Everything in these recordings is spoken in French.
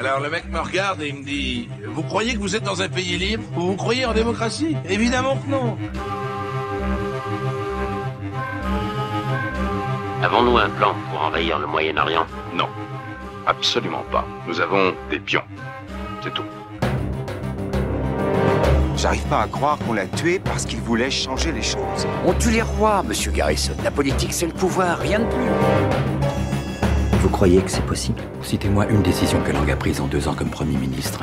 Alors le mec me regarde et il me dit Vous croyez que vous êtes dans un pays libre Vous vous croyez en démocratie? Évidemment que non Avons-nous un plan pour envahir le Moyen-Orient? Non, absolument pas. Nous avons des pions. C'est tout. J'arrive pas à croire qu'on l'a tué parce qu'il voulait changer les choses. On tue les rois, monsieur Garrison. La politique, c'est le pouvoir, rien de plus. Vous croyez que c'est possible? Citez-moi une décision que Lang a prise en deux ans comme Premier ministre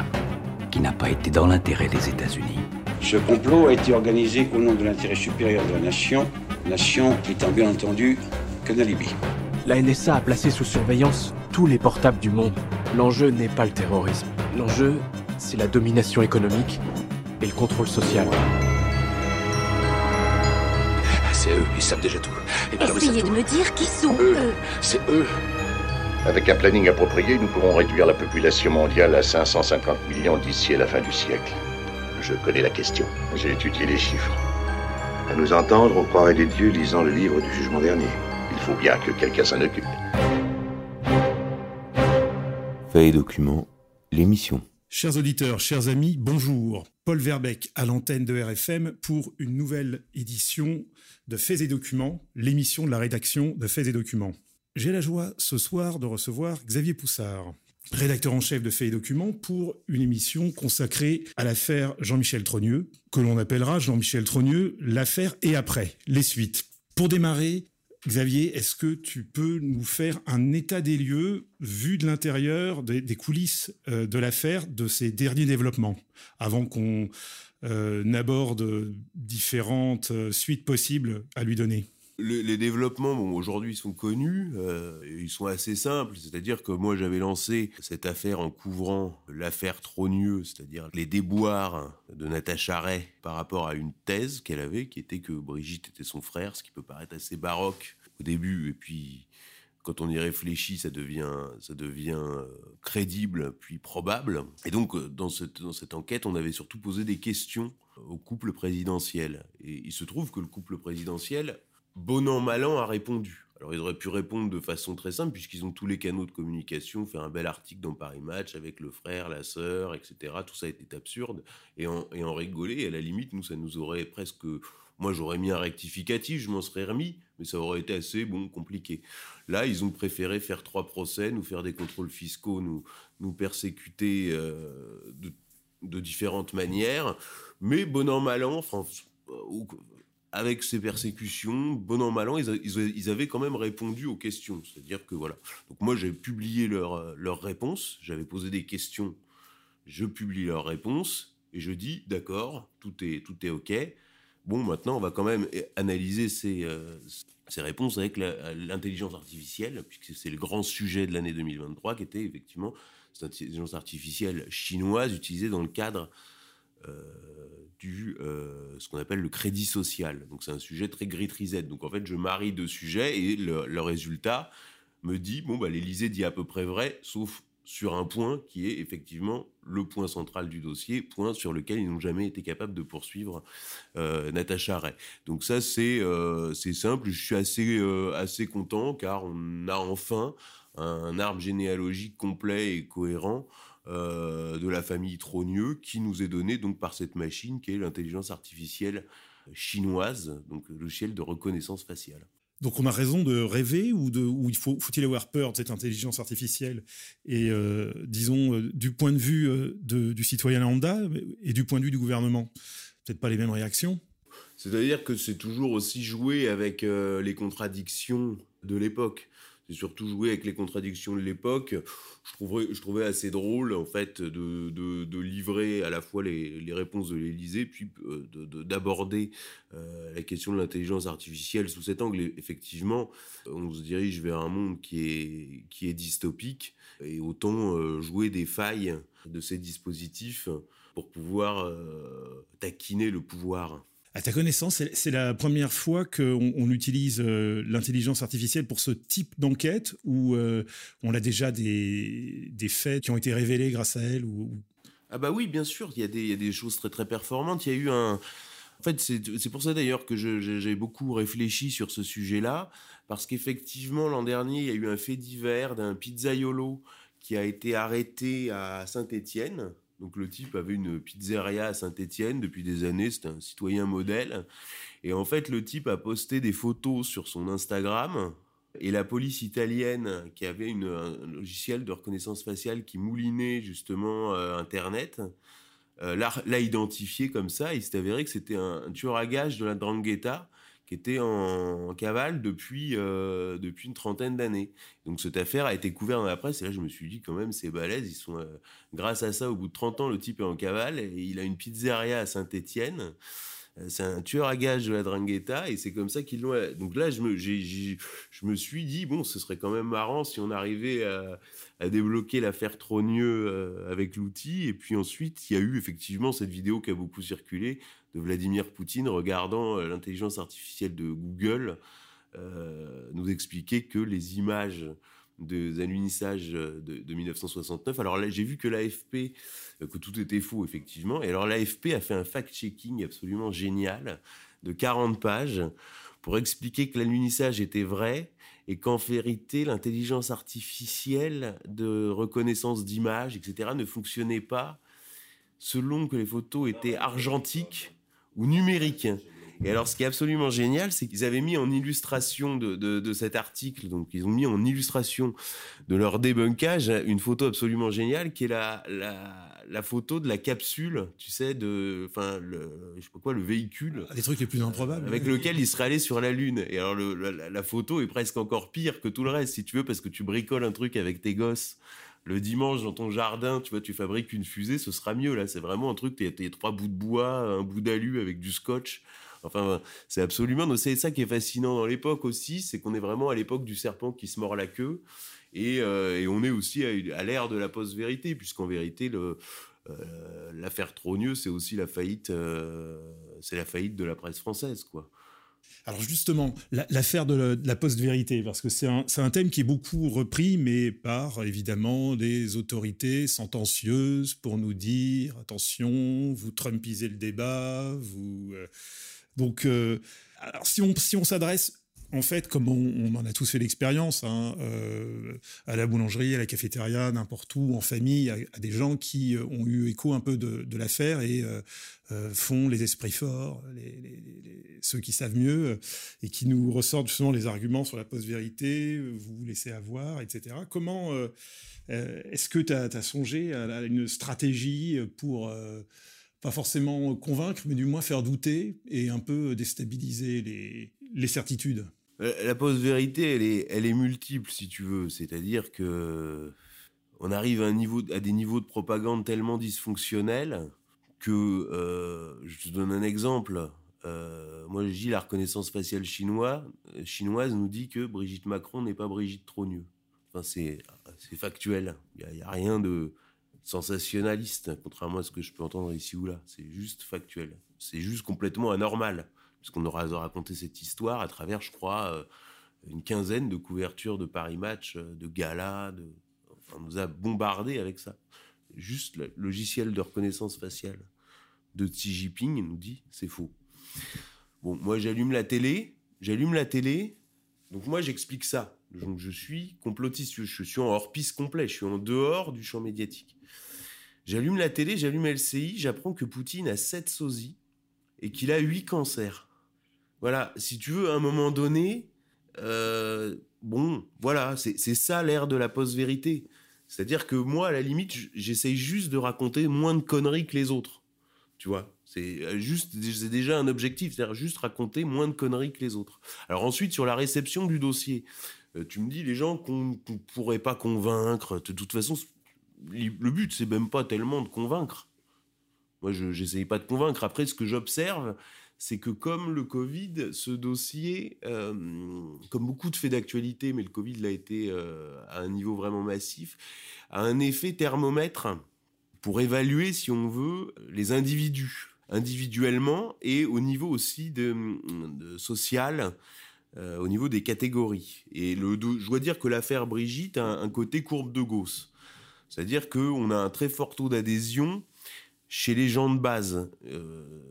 qui n'a pas été dans l'intérêt des États-Unis. Ce complot a été organisé au nom de l'intérêt supérieur de la nation, nation étant bien entendu qu'un alibi. La NSA a placé sous surveillance tous les portables du monde. L'enjeu n'est pas le terrorisme. L'enjeu, c'est la domination économique et le contrôle social. C'est eux, ils savent déjà tout. Et alors, ils Essayez de tout. me dire qui sont Eux, eux. c'est eux. Avec un planning approprié, nous pourrons réduire la population mondiale à 550 millions d'ici à la fin du siècle. Je connais la question. J'ai étudié les chiffres. À nous entendre, on croirait des dieux lisant le livre du jugement dernier. Il faut bien que quelqu'un s'en occupe. Fait et document, l'émission. Chers auditeurs, chers amis, bonjour. Paul Verbeck à l'antenne de RFM pour une nouvelle édition de Faits et Documents, l'émission de la rédaction de Faits et Documents. J'ai la joie ce soir de recevoir Xavier Poussard, rédacteur en chef de Faits et Documents, pour une émission consacrée à l'affaire Jean-Michel Trogneux, que l'on appellera Jean-Michel Trogneux, l'affaire et après, les suites. Pour démarrer, Xavier, est-ce que tu peux nous faire un état des lieux vu de l'intérieur des, coulisses euh, de l'affaire, de ces derniers développements, avant qu'on euh, n'aborde différentes euh, suites possibles à lui donner? Le- les développements, bon, aujourd'hui, sont connus. euh, ils sont assez simples. C'est-à-dire que moi, j'avais lancé cette affaire en couvrant l'affaire Trogneux, c'est-à-dire les déboires de Natacha Ray par rapport à une thèse qu'elle avait, qui était que Brigitte était son frère, ce qui peut paraître assez baroque au début. Et puis, quand on y réfléchit, ça devient, ça devient euh, crédible, puis probable. Et donc, euh, dans cette enquête, on avait surtout posé des questions au couple présidentiel. Et il se trouve que le couple présidentiel, bon an, mal an, a répondu. Alors, ils auraient pu répondre de façon très simple, puisqu'ils ont tous les canaux de communication, faire un bel article dans Paris Match avec le frère, la sœur, etc. Tout ça était absurde. Et en, et en rigoler, à la limite, nous, ça nous aurait presque... Moi, j'aurais mis un rectificatif, je m'en serais remis, mais ça aurait été assez, bon, compliqué. Là, ils ont préféré faire trois procès, nous faire des contrôles fiscaux, nous, nous persécuter euh, de, différentes manières. Mais bon an, mal an, enfin, euh, avec ces persécutions, bon an, mal an, ils, avaient quand même répondu aux questions. C'est-à-dire que voilà. Donc moi, j'ai publié leurs euh, leurs réponses, j'avais posé des questions, je publie leurs réponses, et je dis, d'accord, tout est, tout est OK. Bon, maintenant, on va quand même eh, analyser ces, euh, ces réponses avec l'intelligence artificielle, puisque c'est le grand sujet de l'année 2023, qui était effectivement cette intelligence artificielle chinoise utilisée dans le cadre euh, du euh, ce qu'on appelle le crédit social. Donc c'est un sujet très gris-trisette. Donc en fait, je marie deux sujets et le, résultat me dit bon bah l'Élysée dit à peu près vrai, sauf sur un point qui est effectivement le point central du dossier, point sur lequel ils n'ont jamais été capables de poursuivre euh, Natacha Ray. Donc ça c'est euh, c'est simple, je suis assez euh, assez content car on a enfin un arbre généalogique complet et cohérent euh, de la famille Trogneux qui nous est donné donc par cette machine qui est l'intelligence artificielle chinoise, donc le logiciel de reconnaissance faciale. Donc on a raison de rêver ou, de, ou il faut, faut-il avoir peur de cette intelligence artificielle? Et euh, disons, euh, du point de vue euh, de- du citoyen lambda et du point de vue du gouvernement, peut-être pas les mêmes réactions C'est-à-dire que c'est toujours aussi jouer avec les contradictions de l'époque. C'est surtout jouer avec les contradictions de l'époque. Je trouvais, assez drôle, en fait, de, livrer à la fois les, réponses de l'Élysée, puis euh, de- de- d'aborder euh, la question de l'intelligence artificielle sous cet angle. Effectivement, on se dirige vers un monde qui est, dystopique, et autant euh, jouer des failles de ces dispositifs pour pouvoir taquiner le pouvoir. À ta connaissance, c'est- la première fois qu'on on utilise euh, l'intelligence artificielle pour ce type d'enquête ou euh, on a déjà des, des faits qui ont été révélés grâce à elle Ah bah oui, bien sûr, il y, a des- y a des choses très très performantes. Il y a eu un... En fait, c'est pour ça d'ailleurs que j'ai beaucoup réfléchi sur ce sujet-là, parce qu'effectivement, l'an dernier, il y a eu un fait divers d'un pizzaiolo qui a été arrêté à Saint-Étienne. Donc le type avait une pizzeria à Saint-Étienne depuis des années, c'était un citoyen modèle. Et en fait, le type a posté des photos sur son Instagram. Et la police italienne, qui avait un logiciel de reconnaissance faciale qui moulinait justement euh, Internet, euh, l'a identifié comme ça. Il s'est avéré que c'était un, un, tueur à gages de la Drangheta qui était en, cavale depuis, euh, depuis une trentaine d'années. Donc cette affaire a été couverte dans la presse et là je me suis dit quand même c'est balèze, ils sont euh, grâce à ça au bout de 30 ans le type est en cavale et il a une pizzeria à Saint-Étienne. Euh, c'est un tueur à gages de la Drangheta et c'est comme ça qu'ils l'ont. Donc là, je me, suis dit, bon, ce serait quand même marrant si on arrivait à, débloquer l'affaire Trogneux euh, avec l'outil. Et puis ensuite, il y a eu effectivement cette vidéo qui a beaucoup circulé de Vladimir Poutine regardant euh, l'intelligence artificielle de Google nous expliquer que les images des allunissages de, de 1969. Alors là, j'ai vu que l'AFP, que tout était faux, effectivement. Et alors l'AFP a fait un fact-checking absolument génial de 40 pages pour expliquer que l'alunissage était vrai et qu'en vérité, l'intelligence artificielle de reconnaissance d'images, etc., ne fonctionnait pas selon que les photos étaient argentiques ou numériques. Et alors, ce qui est absolument génial, c'est qu'ils avaient mis en illustration de, de, de, cet article, donc ils ont mis en illustration de leur débunkage une photo absolument géniale qui est la, la, la photo de la capsule, tu sais, de, enfin, le, je sais pas quoi, le véhicule. Les trucs les plus improbables. Avec lequel il serait allé sur la Lune. Et alors, le, la, la photo est presque encore pire que tout le reste, si tu veux, parce que tu bricoles un truc avec tes gosses le dimanche dans ton jardin, tu vois, tu fabriques une fusée, ce sera mieux. Là, c'est vraiment un truc, t'as trois bouts de bois, un bout d'alu avec du scotch. Enfin, c'est absolument. C'est ça qui est fascinant dans l'époque aussi, c'est qu'on est vraiment à l'époque du serpent qui se mord la queue, et, euh, on est aussi à, l'ère de la post-vérité, puisqu'en vérité, euh, l'affaire Trogneux, c'est aussi la faillite, euh, c'est la faillite de la presse française, quoi. Alors justement, l'affaire de, la, post-vérité, parce que c'est un, thème qui est beaucoup repris, mais par évidemment des autorités sentencieuses pour nous dire attention, vous trumpisez le débat, vous donc euh, alors si on si on s'adresse en fait, comme on, en a tous fait l'expérience, hein, euh, à la boulangerie, à la cafétéria, n'importe où, en famille, à, des gens qui euh, ont eu écho un peu de, l'affaire et font les esprits forts, ceux qui savent mieux, et qui nous ressortent justement les arguments sur la post-vérité, vous vous laissez avoir, etc. Comment est-ce que tu as, songé à, une stratégie pour pas forcément convaincre, mais du moins faire douter et un peu déstabiliser les, certitudes la post-vérité, elle est, elle est multiple, si tu veux. C'est-à-dire que on arrive à, des niveaux de propagande tellement dysfonctionnels que, euh, je te donne un exemple. Euh, moi, je dis la reconnaissance faciale chinoise, nous dit que Brigitte Macron n'est pas Brigitte Trogneux. Enfin, c'est, factuel. Il n'y a, rien de sensationnaliste, contrairement à ce que je peux entendre ici ou là. C'est juste factuel. C'est juste complètement anormal puisqu'on aura raconté cette histoire à travers, je crois, euh, une quinzaine de couvertures de Paris Match, euh, de galas, on nous a bombardé avec ça. Juste le logiciel de reconnaissance faciale de Xi Jinping nous dit c'est faux. Bon, moi j'allume la télé, j'allume la télé, donc moi j'explique ça. Donc je suis complotiste, je suis en hors-piste complet, je suis en dehors du champ médiatique. J'allume la télé, j'allume LCI, j'apprends que Poutine a 7 sosies et qu'il a 8 cancers. Voilà, si tu veux, à un moment donné, euh, bon, voilà, c'est ça l'ère de la post-vérité. C'est-à-dire que moi, à la limite, j'essaye juste de raconter moins de conneries que les autres. Tu vois C'est euh, juste, c'est déjà un objectif, c'est-à-dire juste raconter moins de conneries que les autres. Alors ensuite, sur la réception du dossier, euh, tu me dis les gens qu'on qu pourrait pas convaincre. De toute façon, le but, c'est même pas tellement de convaincre. Moi, je n'essaye pas de convaincre. Après, ce que j'observe, c'est que comme le Covid, ce dossier, euh, comme beaucoup de faits d'actualité, mais le Covid l'a été euh, à un niveau vraiment massif, a un effet thermomètre pour évaluer, si on veut, les individus, individuellement et au niveau aussi de, social, euh, au niveau des catégories. Et je dois dire que l'affaire Brigitte a un, côté courbe de Gauss. C'est-à-dire qu'on a un très fort taux d'adhésion chez les gens de base. Euh,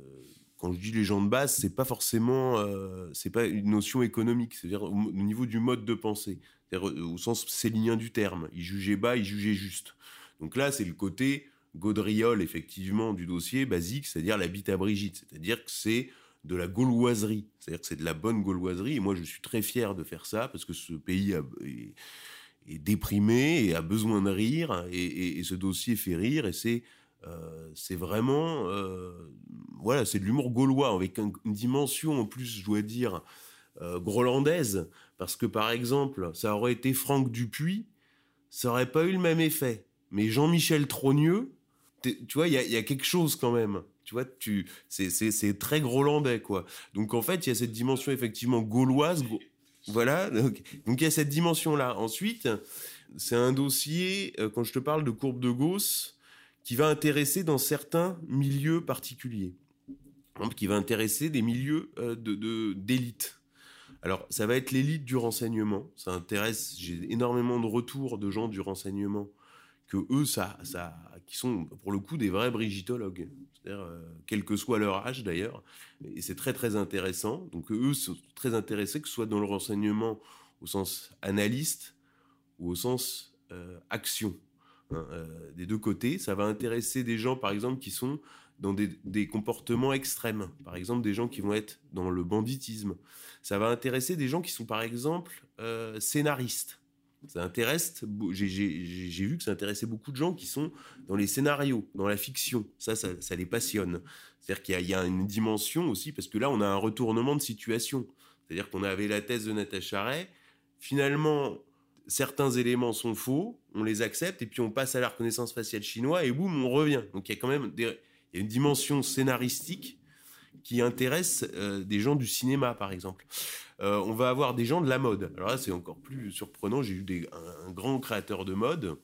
quand je dis les gens de base, c'est pas forcément, euh, c'est pas une notion économique, c'est-à-dire au, au niveau du mode de pensée, c'est-à-dire au sens sélinien du terme. Ils jugeaient bas, ils jugeaient juste. Donc là, c'est le côté gaudriole, effectivement, du dossier basique, c'est-à-dire la bite à Brigitte, c'est-à-dire que c'est de la gauloiserie, c'est-à-dire que c'est de la bonne gauloiserie, et moi je suis très fier de faire ça, parce que ce pays a, est, déprimé et a besoin de rire, et, ce dossier fait rire, et c'est euh, c'est vraiment, euh, voilà, c'est de l'humour gaulois avec un, une dimension en plus, je dois dire, euh, grolandaise, parce que par exemple, ça aurait été Franck Dupuis, ça aurait pas eu le même effet. Mais Jean-Michel Trogneux, tu vois, il y a, quelque chose quand même. Tu vois, tu, c'est très grolandais, quoi. Donc en fait, il y a cette dimension effectivement gauloise. Voilà, donc il y a cette dimension-là. Ensuite, c'est un dossier, euh, quand je te parle de courbe de Gauss, qui va intéresser dans certains milieux particuliers, qui va intéresser des milieux euh, d'élite. De, Alors, ça va être l'élite du renseignement. Ça intéresse. J'ai énormément de retours de gens du renseignement que eux, ça, ça, qui sont pour le coup des vrais brigitologues, c'est-à-dire euh, quel que soit leur âge d'ailleurs, et c'est très très intéressant. Donc eux sont très intéressés que ce soit dans le renseignement au sens analyste ou au sens euh, action. Hein, euh, des deux côtés. Ça va intéresser des gens, par exemple, qui sont dans des, des, comportements extrêmes. Par exemple, des gens qui vont être dans le banditisme. Ça va intéresser des gens qui sont, par exemple, scénaristes. Ça intéresse, j'ai vu que ça intéressait beaucoup de gens qui sont dans les scénarios, dans la fiction. Ça, ça, les passionne. C'est-à-dire qu'il y, a une dimension aussi, parce que là, on a un retournement de situation. C'est-à-dire qu'on avait la thèse de Natacha Ray. Finalement, certains éléments sont faux, on les accepte, et puis on passe à la reconnaissance faciale chinoise, et boum, on revient. Donc il y a quand même une dimension scénaristique qui intéresse euh, des gens du cinéma, par exemple. Euh, on va avoir des gens de la mode. Alors là, c'est encore plus surprenant. J'ai eu un, grand créateur de mode.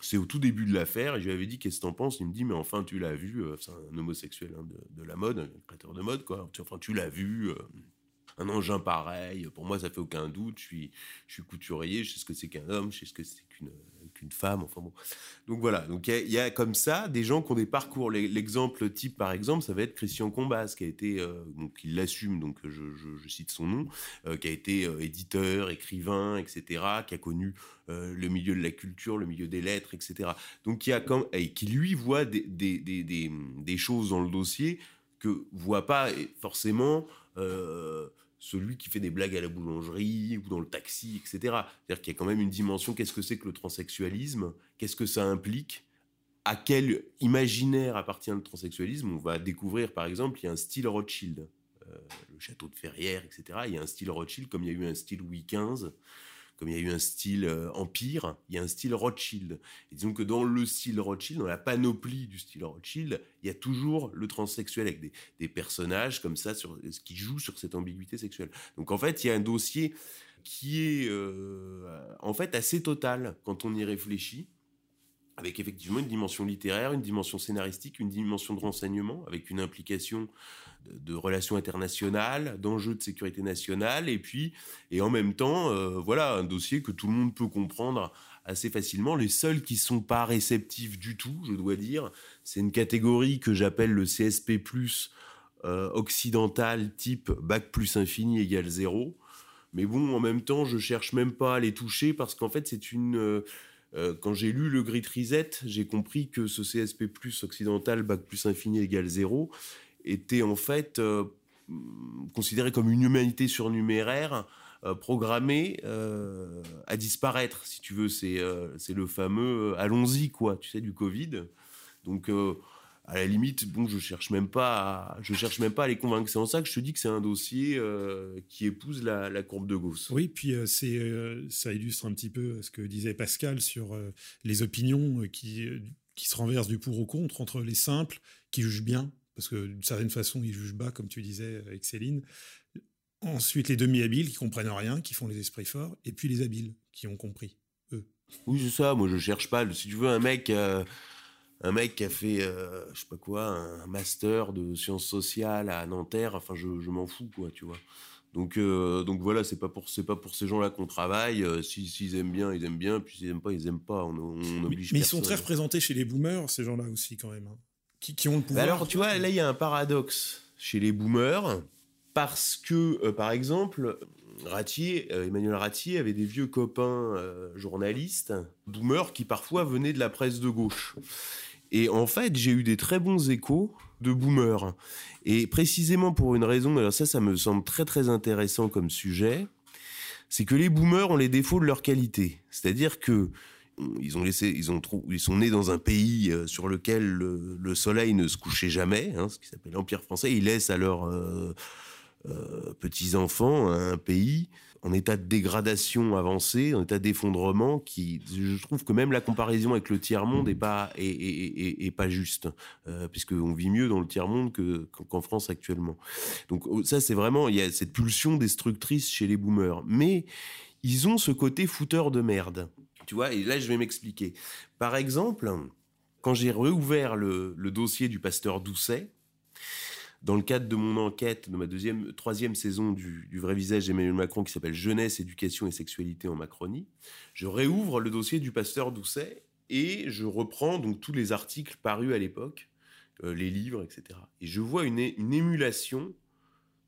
C'est au tout début de l'affaire, et je lui avais dit qu'est-ce que t'en penses? Il me dit mais enfin tu l'as vu, euh, c'est un homosexuel hein, de, la mode, un créateur de mode quoi. Enfin tu l'as vu. Euh, un engin pareil. Pour moi, ça fait aucun doute. Je suis, je suis couturier, je sais ce que c'est qu'un homme, je sais ce que c'est qu'une femme. Enfin bon. Donc voilà. Donc il y, a comme ça des gens qui ont des parcours. L'exemple type, par exemple, ça va être Christian Combas, qui a été, euh, donc il l'assume, donc je, cite son nom, euh, qui a été euh, éditeur, écrivain, etc., qui a connu le milieu de la culture, le milieu des lettres, etc. Donc qui a comme, et qui lui voit des, choses dans le dossier que voit pas forcément celui qui fait des blagues à la boulangerie ou dans le taxi, etc. C'est-à-dire qu'il y a quand même une dimension, qu'est-ce que c'est que le transsexualisme? Qu'est-ce que ça implique? À quel imaginaire appartient le transsexualisme? On va découvrir, par exemple, il y a un style Rothschild, euh, le château de Ferrières, etc. Il y a un style Rothschild, comme il y a eu un style Louis XV, comme il y a eu un style euh, Empire, il y a un style Rothschild. Et disons que dans le style Rothschild, dans la panoplie du style Rothschild, il y a toujours le transsexuel avec des, personnages comme ça sur, qui jouent sur cette ambiguïté sexuelle. Donc en fait, il y a un dossier qui est euh, en fait assez total quand on y réfléchit avec effectivement une dimension littéraire, une dimension scénaristique, une dimension de renseignement, avec une implication de, relations internationales, d'enjeux de sécurité nationale, et puis, et en même temps, euh, voilà, un dossier que tout le monde peut comprendre assez facilement. Les seuls qui sont pas réceptifs du tout, je dois dire, c'est une catégorie que j'appelle le CSP+, euh, occidental, type bac plus infini égale zéro. Mais bon, en même temps, je cherche même pas à les toucher parce qu'en fait, c'est une... Euh, quand j'ai lu le Grit Reset, j'ai compris que ce CSP plus occidental, bac plus infini égale zéro, était en fait euh, considéré comme une humanité surnuméraire euh, programmée à disparaître, si tu veux. C'est le fameux allons-y, quoi, tu sais, du Covid. Donc à la limite, bon, je cherche même pas, à, je cherche même pas à les convaincre. C'est en ça que je te dis que c'est un dossier euh, qui épouse la, la, courbe de Gauss. Oui, puis euh, c'est, euh, ça illustre un petit peu ce que disait Pascal sur les opinions qui, qui se renversent du pour au contre entre les simples qui jugent bien, parce que d'une certaine façon ils jugent bas, comme tu disais avec Céline. Ensuite, les demi-habiles qui comprennent rien, qui font les esprits forts, et puis les habiles qui ont compris eux. Oui, c'est ça. Moi, je cherche pas. Si tu veux un mec un mec qui a fait, euh, je sais pas quoi, un master de sciences sociales à Nanterre. Enfin, je, je m'en fous, quoi, tu vois. Donc, euh, donc voilà, c'est pas pour c'est pas pour ces gens-là qu'on travaille. Euh, s'ils si, aiment bien, ils aiment bien. Puis s'ils aiment pas, ils aiment pas. On, on oblige. Mais, mais ils sont très représentés chez les boomers, ces gens-là aussi, quand même, hein. qui, qui, ont le pouvoir. Bah alors, tu vois, là, il y a un paradoxe. chez les boomers parce que, euh, par exemple, Ratier, Emmanuel Ratier avait des vieux copains journalistes, boomers, qui parfois venaient de la presse de gauche. Et en fait, j'ai eu des très bons échos de boomers. Et précisément pour une raison, alors ça, ça me semble très très intéressant comme sujet, c'est que les boomers ont les défauts de leur qualité. C'est-à-dire que ils ont laissé, ils ont ils sont nés dans un pays euh, sur lequel le, soleil ne se couchait jamais, hein, ce qui s'appelle l'Empire français. Ils laissent à leurs euh, euh, petits enfants un pays en état de dégradation avancée, en état d'effondrement, qui, je trouve que même la comparaison avec le tiers monde est pas est, pas juste, euh, puisqu'on vit mieux dans le tiers monde que qu'en France actuellement. Donc oh, ça, c'est vraiment il y a cette pulsion destructrice chez les boomers, mais ils ont ce côté fouteur de merde. Tu vois, et là je vais m'expliquer. Par exemple, quand j'ai réouvert le dossier du pasteur Doucet, dans le cadre de mon enquête, de ma deuxième, troisième saison du, vrai visage d'Emmanuel Macron qui s'appelle Jeunesse, éducation et sexualité en Macronie, je réouvre le dossier du pasteur Doucet et je reprends donc tous les articles parus à l'époque, euh, les livres, etc. Et je vois une, une émulation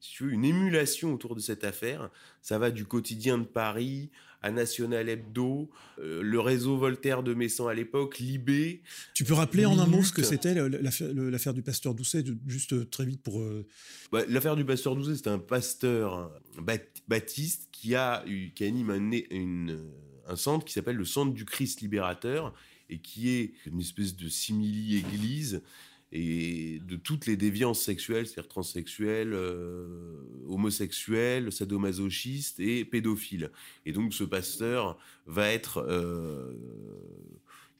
si tu veux, une émulation autour de cette affaire. Ça va du quotidien de Paris à National Hebdo, euh, le réseau Voltaire de Messan à l'époque, Libé. Tu peux rappeler en un mot ce que c'était l'affaire du pasteur Doucet, juste euh, très vite pour. Euh, bah, l'affaire du pasteur Doucet, c'est un pasteur baptiste qui a qui anime un, un centre qui s'appelle le Centre du Christ libérateur et qui est une espèce de simili-église et de toutes les déviances sexuelles, c'est-à-dire transsexuelles, euh, homosexuels, sadomasochistes et pédophiles. Et donc ce pasteur va être euh,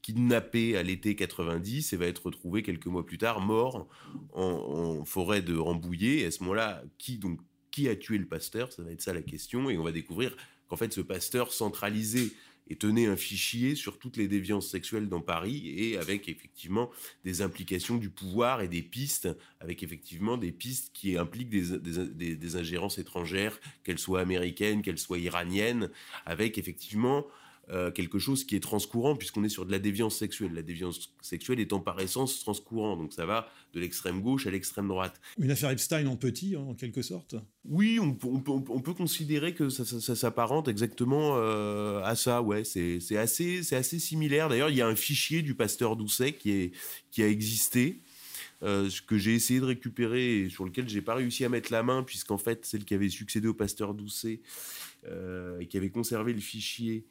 kidnappé à l'été 90 et va être retrouvé quelques mois plus tard mort en, forêt de Rambouillet. Et à ce moment-là, qui donc qui a tué le pasteur? Ça va être ça la question. Et on va découvrir qu'en fait ce pasteur centralisé et tenait un fichier sur toutes les déviances sexuelles dans Paris et avec effectivement des implications du pouvoir et des pistes, avec effectivement des pistes qui impliquent des, des, des ingérences étrangères, qu'elles soient américaines, qu'elles soient iraniennes, avec effectivement euh, quelque chose qui est transcourant puisqu'on est sur de la déviance sexuelle. La déviance sexuelle étant par essence transcourant, donc ça va de l'extrême gauche à l'extrême droite. Une affaire Epstein en petit, en quelque sorte? Oui, on, peut considérer que ça, s'apparente exactement euh, à ça, ouais. C'est assez, assez similaire. D'ailleurs, il y a un fichier du pasteur Doucet qui, est, qui a existé. Euh, que j'ai essayé de récupérer et sur lequel j'ai pas réussi à mettre la main puisqu'en fait celle qui avait succédé au pasteur Doucet et qui avait conservé le fichier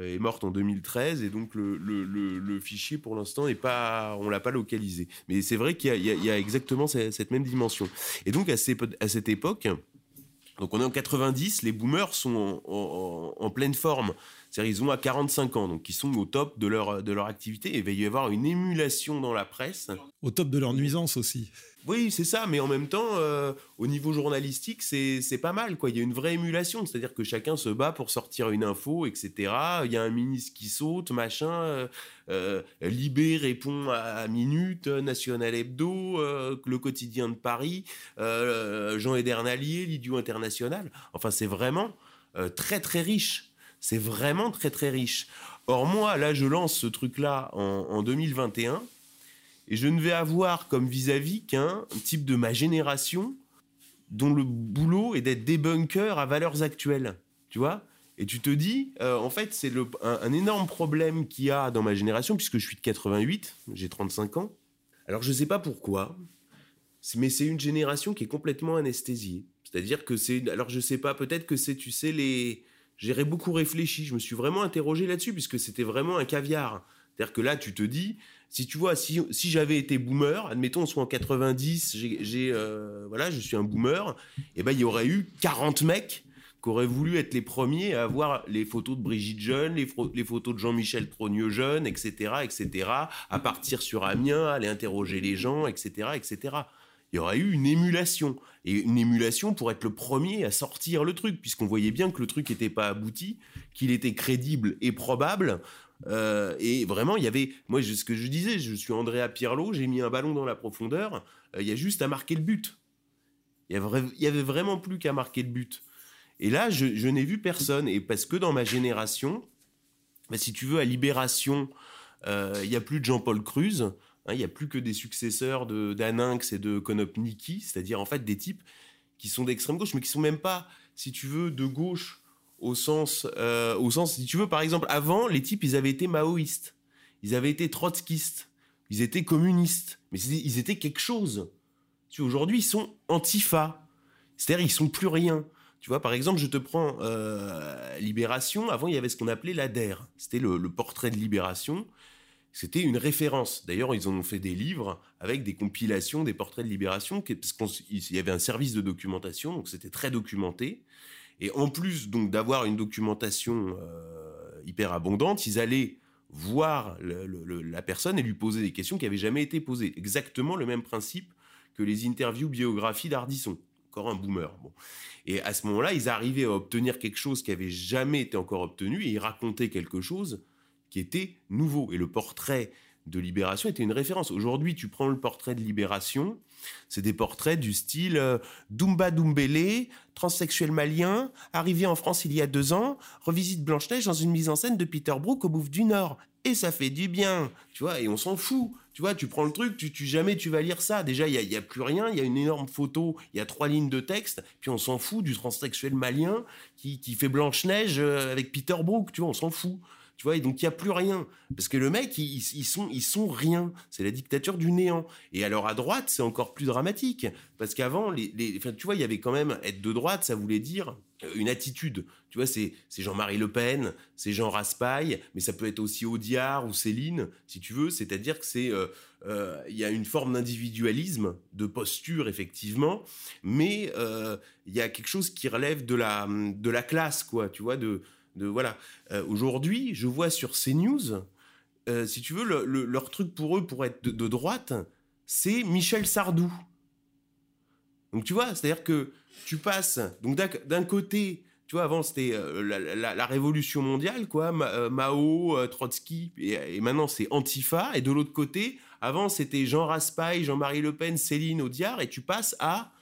est morte en 2013 et donc le, le, fichier pour l'instant est pas, on l'a pas localisé. Mais c'est vrai qu'il y, a, exactement cette, même dimension. Et donc à, à cette époque, donc on est en 90, les boomers sont en pleine forme. C'est-à-dire ils ont à 45 ans, donc ils sont au top de leur, de leur activité et il va y avoir une émulation dans la presse. Au top de leur nuisance aussi. Oui, c'est ça, mais en même temps, euh, au niveau journalistique, c'est pas mal, quoi. Il y a une vraie émulation, c'est-à-dire que chacun se bat pour sortir une info, etc. Il y a un ministre qui saute, machin. Euh, euh Libé répond à, Minute, National Hebdo, Le Quotidien de Paris, Jean Edernalier, l'Idiot International. Enfin, c'est vraiment très très riche. C'est vraiment très très riche. Or moi, là, je lance ce truc-là en, 2021 et je ne vais avoir comme vis-à-vis qu'un type de ma génération dont le boulot est d'être débunker à valeurs actuelles. Tu vois? Et tu te dis, euh, en fait, c'est un, énorme problème qu'il y a dans ma génération, puisque je suis de 88, j'ai 35 ans. Alors je ne sais pas pourquoi, mais c'est une génération qui est complètement anesthésiée. C'est-à-dire que c'est... Alors je ne sais pas, peut-être que c'est, tu sais, les j'ai beaucoup réfléchi, je me suis vraiment interrogé là-dessus, puisque c'était vraiment un caviar. C'est-à-dire que là, tu te dis, si tu vois, si, si j'avais été boomer, admettons, on soit en 90, j'ai, euh, voilà, je suis un boomer, et eh ben, il y aurait eu 40 mecs qui auraient voulu être les premiers à avoir les photos de Brigitte Jeune, les, les photos de Jean-Michel Trogneux Jeune, etc., etc., à partir sur Amiens, aller interroger les gens, etc., etc il y aurait eu une émulation. Et une émulation pour être le premier à sortir le truc, puisqu'on voyait bien que le truc n'était pas abouti, qu'il était crédible et probable. Euh, et vraiment, il y avait, moi, ce que je disais, je suis Andrea Pirlo, j'ai mis un ballon dans la profondeur, euh, il y a juste à marquer le but. Il y avait, vraiment plus qu'à marquer le but. Et là, je, n'ai vu personne. Et parce que dans ma génération, bah, si tu veux, à Libération, euh, il y a plus de Jean-Paul Cruz, Hein, il n'y a plus que des successeurs de d'Aninx et de Konopniki, c'est-à-dire en fait des types qui sont d'extrême gauche, mais qui sont même pas, si tu veux, de gauche au sens, euh, au sens, si tu veux, par exemple, avant, les types, ils avaient été maoïstes, ils avaient été trotskistes, ils étaient communistes, mais ils étaient quelque chose. Aujourd'hui, ils sont antifa, c'est-à-dire ils sont plus rien. Tu vois, par exemple, je te prends euh, Libération. Avant, il y avait ce qu'on appelait l'ADER. C'était le, le, portrait de Libération. C'était une référence. D'ailleurs, ils ont fait des livres avec des compilations des portraits de Libération, parce qu'il y avait un service de documentation, donc c'était très documenté. Et en plus donc d'avoir une documentation euh, hyper abondante, ils allaient voir la personne et lui poser des questions qui n'avaient jamais été posées. Exactement le même principe que les interviews biographies d'Ardisson. Encore un boomer. Bon. Et à ce moment-là, ils arrivaient à obtenir quelque chose qui avait jamais été encore obtenu et ils racontaient quelque chose qui était nouveau. Et le portrait de Libération était une référence. Aujourd'hui, tu prends le portrait de Libération, c'est des portraits du style euh, Dumba Dumbele, transsexuel malien, arrivé en France il y a deux ans, revisite Blanche-Neige dans une mise en scène de Peter Brook au Bouffe du Nord. Et ça fait du bien, tu vois, et on s'en fout. Tu vois, tu prends le truc, tu, tu jamais tu vas lire ça. Déjà, il y a, y a, plus rien, il y a une énorme photo, il y a trois lignes de texte, puis on s'en fout du transsexuel malien qui, qui fait Blanche-Neige euh, avec Peter Brook, tu vois, on s'en fout. Tu vois, et donc il y a plus rien parce que le mec ils, sont ils sont rien. C'est la dictature du néant. Et alors à droite c'est encore plus dramatique parce qu'avant les, les tu vois il y avait quand même être de droite ça voulait dire une attitude. Tu vois c'est Jean-Marie Le Pen, c'est Jean Raspail, mais ça peut être aussi Audiard ou Céline si tu veux. C'est-à-dire que c'est euh, euh, il y a une forme d'individualisme, de posture effectivement, mais euh, il y a quelque chose qui relève de la de la classe quoi. Tu vois de de voilà. Euh, Aujourd'hui, je vois sur CNews, euh, si tu veux, le, le, leur truc pour eux, pour être de, droite, c'est Michel Sardou. Donc tu vois, c'est-à-dire que tu passes, donc d'un côté, tu vois, avant c'était euh, la, révolution mondiale, quoi, euh, Mao, Trotsky, et, et maintenant c'est Antifa, et de l'autre côté, avant c'était Jean Raspail, Jean-Marie Le Pen, Céline Audiard, et tu passes à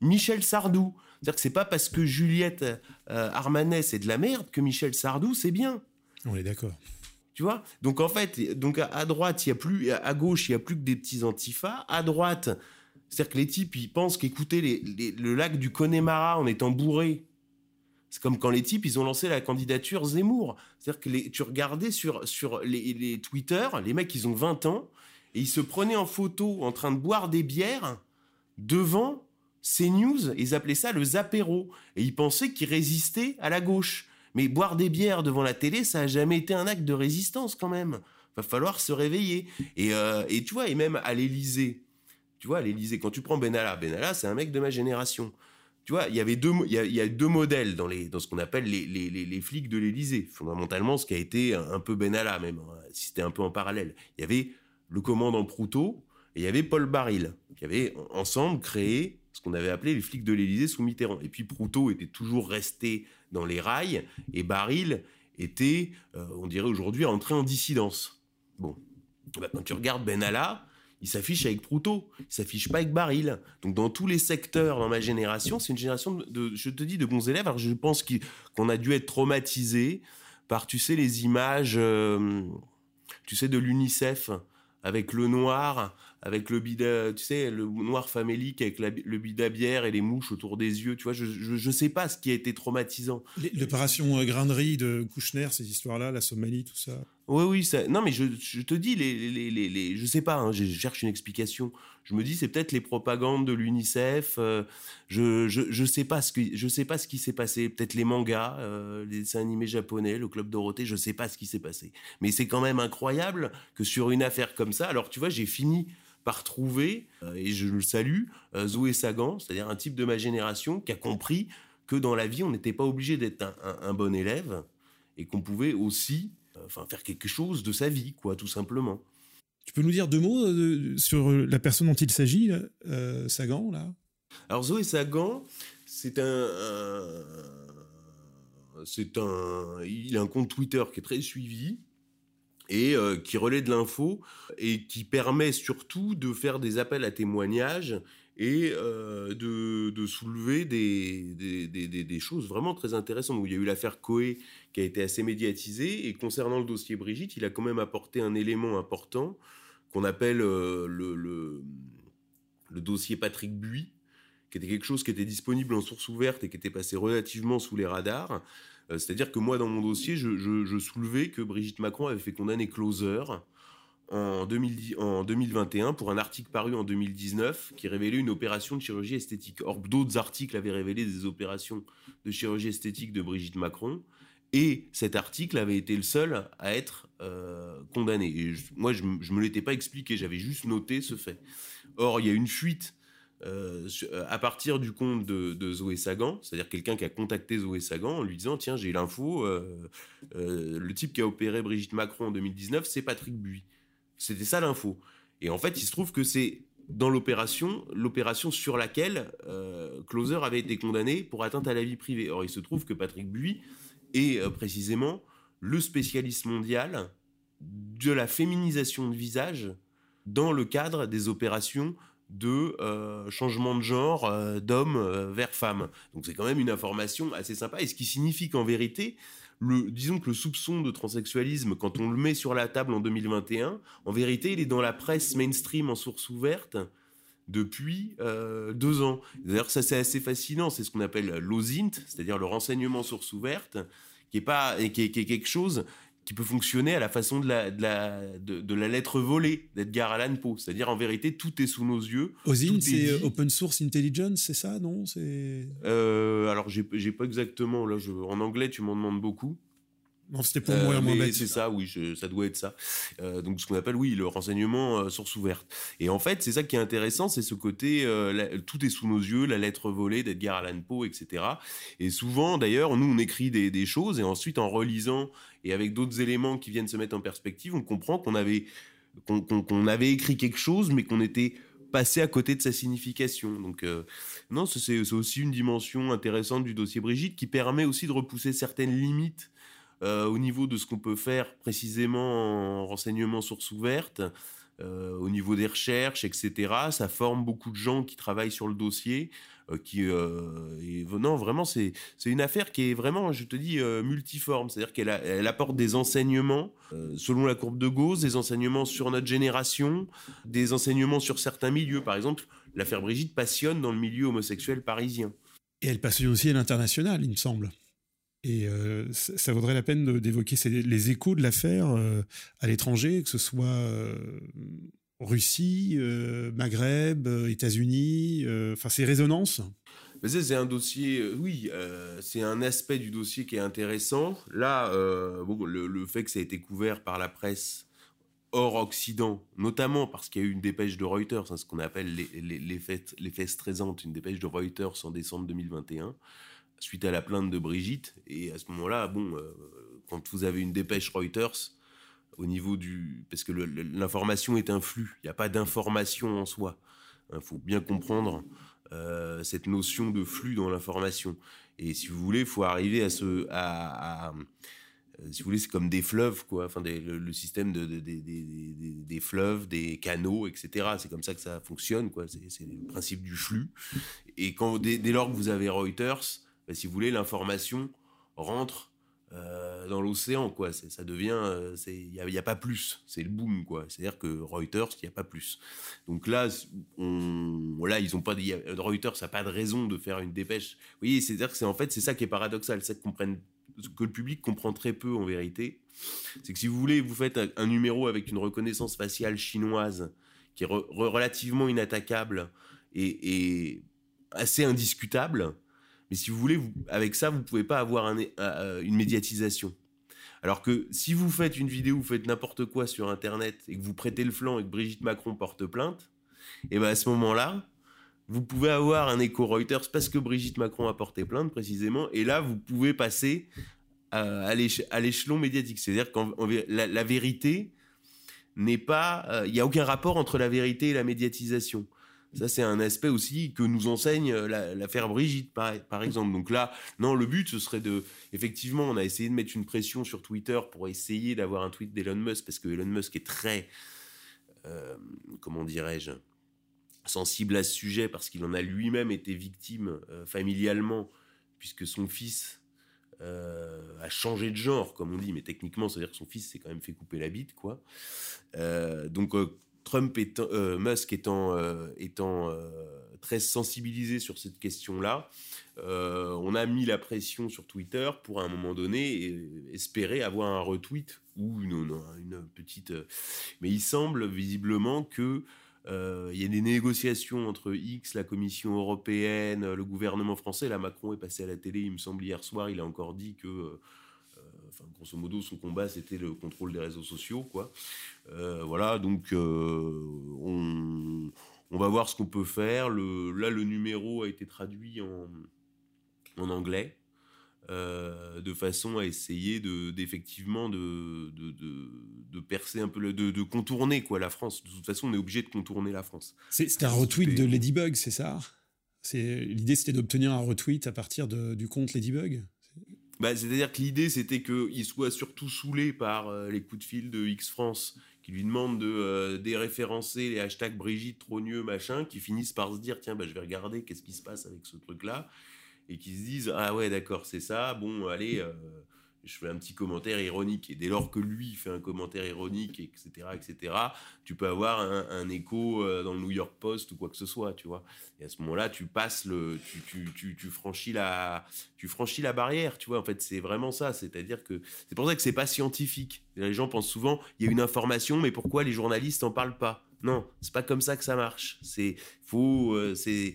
Michel Sardou. C'est-à-dire que c'est pas parce que Juliette euh, Armanet c'est de la merde que Michel Sardou c'est bien. On est d'accord. Tu vois? Donc en fait, donc à droite, il y a plus à gauche, il y a plus que des petits antifas. À droite, c'est-à-dire que les types ils pensent qu'écouter les, les, le lac du Connemara en étant bourré, c'est comme quand les types ils ont lancé la candidature Zemmour. C'est-à-dire que les, tu regardais sur sur les, les Twitter, les mecs ils ont 20 ans et ils se prenaient en photo en train de boire des bières devant CNews, ils appelaient ça le zapéro. Et ils pensaient qu'ils résistaient à la gauche. Mais boire des bières devant la télé, ça a jamais été un acte de résistance quand même. Va falloir se réveiller. Et, euh, tu vois, et même à l'Élysée, tu vois, à l'Élysée, quand tu prends Benalla, Benalla, c'est un mec de ma génération. Tu vois, il y avait deux, il y a, deux modèles dans les, dans ce qu'on appelle les, les, les, les, flics de l'Élysée. Fondamentalement, ce qui a été un peu Benalla même, hein, si c'était un peu en parallèle. Il y avait le commandant Proutot et il y avait Paul Baril, qui avaient ensemble créé ce qu'on avait appelé les flics de l'Élysée sous Mitterrand. Et puis Proutot était toujours resté dans les rails et Baril était, euh, on dirait aujourd'hui, entré en dissidence. Bon, quand tu regardes Benalla, il s'affiche avec Proutot, il s'affiche pas avec Baril. Donc dans tous les secteurs dans ma génération, c'est une génération de, je te dis, de bons élèves. Alors je pense qu'on a dû être traumatisé par, tu sais, les images, euh, tu sais, de l'UNICEF avec le noir, avec le bida, tu sais, le noir famélique avec la, le bidabière et les mouches autour des yeux, tu vois, je, je, je sais pas ce qui a été traumatisant. L'opération grainerie de Kouchner, ces histoires-là, la Somalie, tout ça. Oui, oui, ça, non, mais je, te dis, les, les, les, les, je sais pas, hein, je cherche une explication. Je me dis, c'est peut-être les propagandes de l'UNICEF. Euh, je, je, je sais pas ce sais pas ce qui s'est passé. Peut-être les mangas, euh, les dessins animés japonais, le club Dorothée. Je sais pas ce qui s'est passé. Mais c'est quand même incroyable que sur une affaire comme ça, alors tu vois, j'ai fini par trouver, euh, et je le salue, Zoé Sagan, c'est-à-dire un type de ma génération qui a compris que dans la vie, on n'était pas obligé d'être un, bon élève et qu'on pouvait aussi enfin faire quelque chose de sa vie, quoi, tout simplement. Tu peux nous dire deux mots euh, sur la personne dont il s'agit, euh, Sagan, là? Alors Zoé Sagan, c'est un, un c'est un, il a un compte Twitter qui est très suivi et euh, qui relaie de l'info et qui permet surtout de faire des appels à témoignages et de, soulever des, choses vraiment très intéressantes. il y a eu l'affaire Coé qui a été assez médiatisée, et concernant le dossier Brigitte, il a quand même apporté un élément important qu'on appelle le, dossier Patrick Buis, qui était quelque chose qui était disponible en source ouverte et qui était passé relativement sous les radars. C'est-à-dire que moi, dans mon dossier, je, je, je, soulevais que Brigitte Macron avait fait condamner Closer en, 2010, en 2021 pour un article paru en 2019 qui révélait une opération de chirurgie esthétique. Or, d'autres articles avaient révélé des opérations de chirurgie esthétique de Brigitte Macron. Et cet article avait été le seul à être euh, condamné. Et moi, je ne me l'étais pas expliqué, j'avais juste noté ce fait. Or, il y a une fuite euh, à partir du compte de, Zoé Sagan, c'est-à-dire quelqu'un qui a contacté Zoé Sagan en lui disant Tiens, j'ai l'info, euh, le type qui a opéré Brigitte Macron en 2019, c'est Patrick Buis. C'était ça l'info. Et en fait, il se trouve que c'est dans l'opération, l'opération sur laquelle Closer avait été condamné pour atteinte à la vie privée. Or, il se trouve que Patrick Buis est euh, précisément le spécialiste mondial de la féminisation de visage dans le cadre des opérations de euh, changement de genre euh, d'homme vers femme. Donc c'est quand même une information assez sympa et ce qui signifie qu'en vérité, le, disons que le soupçon de transsexualisme, quand on le met sur la table en 2021, en vérité, il est dans la presse mainstream en source ouverte depuis deux ans. D'ailleurs, ça c'est assez fascinant, c'est ce qu'on appelle l'OSINT, c'est-à-dire le renseignement source ouverte, qui est pas qui est, quelque chose qui peut fonctionner à la façon de la, de la, de, la lettre volée d'Edgar Allan Poe. C'est-à-dire, en vérité, tout est sous nos yeux. OSINT, c'est Open Source Intelligence, c'est ça, non? C'est euh, Alors, j'ai pas exactement. Là, je, en anglais, tu m'en demandes beaucoup. Non, c'était pour moi moins bête. C'est ça, oui, ça doit être ça. Euh, donc, ce qu'on appelle, oui, le renseignement euh, source ouverte. Et en fait, c'est ça qui est intéressant, c'est ce côté, euh, tout est sous nos yeux, la lettre volée d'Edgar Allan Poe, etc. Et souvent, d'ailleurs, nous, on écrit des, des, choses, et ensuite, en relisant et avec d'autres éléments qui viennent se mettre en perspective, on comprend qu'on avait, qu'on avait écrit quelque chose, mais qu'on était passé à côté de sa signification. Donc, non, c'est aussi une dimension intéressante du dossier Brigitte qui permet aussi de repousser certaines limites euh, au niveau de ce qu'on peut faire précisément en renseignement source ouverte, euh, au niveau des recherches, etc. Ça forme beaucoup de gens qui travaillent sur le dossier. Euh, non, vraiment, c'est une affaire qui est vraiment, je te dis, multiforme. C'est-à-dire qu'elle elle apporte des enseignements selon la courbe de Gauss, des enseignements sur notre génération, des enseignements sur certains milieux. Par exemple, l'affaire Brigitte passionne dans le milieu homosexuel parisien. Et elle passionne aussi à l'international, il me semble. Et euh, ça vaudrait la peine d'évoquer les échos de l'affaire euh, à l'étranger, que ce soit euh, Russie, Maghreb, États-Unis, enfin ces résonances. C'est un dossier, oui, c'est un aspect du dossier qui est intéressant. Là, le, fait que ça a été couvert par la presse hors Occident, notamment parce qu'il y a eu une dépêche de Reuters, hein, ce qu'on appelle les, les, les, faits, les une dépêche de Reuters en décembre 2021 suite à la plainte de Brigitte. Et à ce moment-là, bon, euh, quand vous avez une dépêche Reuters, au niveau du... Parce que l'information est un flux, il n'y a pas d'information en soi. Il hein, faut bien comprendre euh, cette notion de flux dans l'information. Et si vous voulez, il faut arriver à ce... À, euh, si vous voulez, c'est comme des fleuves, quoi. Enfin, le, système de, des fleuves, des canaux, etc. C'est comme ça que ça fonctionne, quoi. C'est le principe du flux. Et dès lors que vous avez Reuters, bah, si vous voulez, l'information rentre euh, dans l'océan, quoi. Ça devient, euh, il n'y a, pas plus. C'est le boom, quoi. C'est-à-dire que Reuters, il n'y a pas plus. Donc là, ils ont pas, Reuters n'a pas de raison de faire une dépêche. Vous voyez, c'est-à-dire que c'est en fait, c'est ça qui est paradoxal, c'est que, que le public comprend très peu en vérité. C'est que si vous voulez, vous faites un, numéro avec une reconnaissance faciale chinoise qui est relativement inattaquable et assez indiscutable mais si vous voulez, avec ça, vous pouvez pas avoir un, euh, une médiatisation. Alors que si vous faites une vidéo, vous faites n'importe quoi sur Internet et que vous prêtez le flanc et que Brigitte Macron porte plainte, et eh ben à ce moment-là, vous pouvez avoir un écho Reuters parce que Brigitte Macron a porté plainte précisément, et là vous pouvez passer à, l'échelon médiatique. C'est-à-dire que la, vérité n'est pas, euh, il n'y a aucun rapport entre la vérité et la médiatisation. Ça, c'est un aspect aussi que nous enseigne euh, l'affaire Brigitte, par, exemple. Donc là, non, le but, ce serait de... Effectivement, on a essayé de mettre une pression sur Twitter pour essayer d'avoir un tweet d'Elon Musk, parce que Elon Musk est très... Euh, comment dirais-je sensible à ce sujet parce qu'il en a lui-même été victime euh, familialement puisque son fils a changé de genre comme on dit mais techniquement c'est à dire que son fils s'est quand même fait couper la bite quoi donc Trump étant, euh, Musk étant, euh, étant très sensibilisé sur cette question-là, on a mis la pression sur Twitter pour à un moment donné espérer avoir un retweet ou une, une petite. Mais il semble visiblement que il y a des négociations entre X, la Commission européenne, le gouvernement français. Là, Macron est passé à la télé, il me semble, hier soir. Il a encore dit que grosso modo, son combat, c'était le contrôle des réseaux sociaux, quoi. Euh, voilà, donc euh, on, va voir ce qu'on peut faire. Le, là, le numéro a été traduit en, en anglais. Euh, de façon à essayer de d'effectivement de, de, de, percer un peu de, de contourner quoi la France de toute façon on est obligé de contourner la France c'est un retweet de Ladybug c'est ça? C'est l'idée c'était d'obtenir un retweet à partir du compte Ladybug? Bah, C'est-à-dire que l'idée, c'était qu'il soit surtout saoulé par euh, les coups de fil de X-France qui lui demandent de euh, déréférencer les hashtags Brigitte, Trogneux, machin, qui finissent par se dire tiens, bah, je vais regarder qu'est-ce qui se passe avec ce truc-là, et qui se disent ah ouais, d'accord, c'est ça, bon, allez, euh, je fais un petit commentaire ironique. Et dès lors que lui fait un commentaire ironique, etc., etc., tu peux avoir un, écho euh, dans le New York Post ou quoi que ce soit, tu vois. Et à ce moment-là, tu passes le, tu, franchis la, tu franchis la barrière, tu vois. En fait, c'est vraiment ça. C'est-à-dire que c'est pour ça que c'est pas scientifique. Les gens pensent souvent, il y a une information, mais pourquoi les journalistes en parlent pas? Non, c'est pas comme ça que ça marche. C'est faux, euh, c'est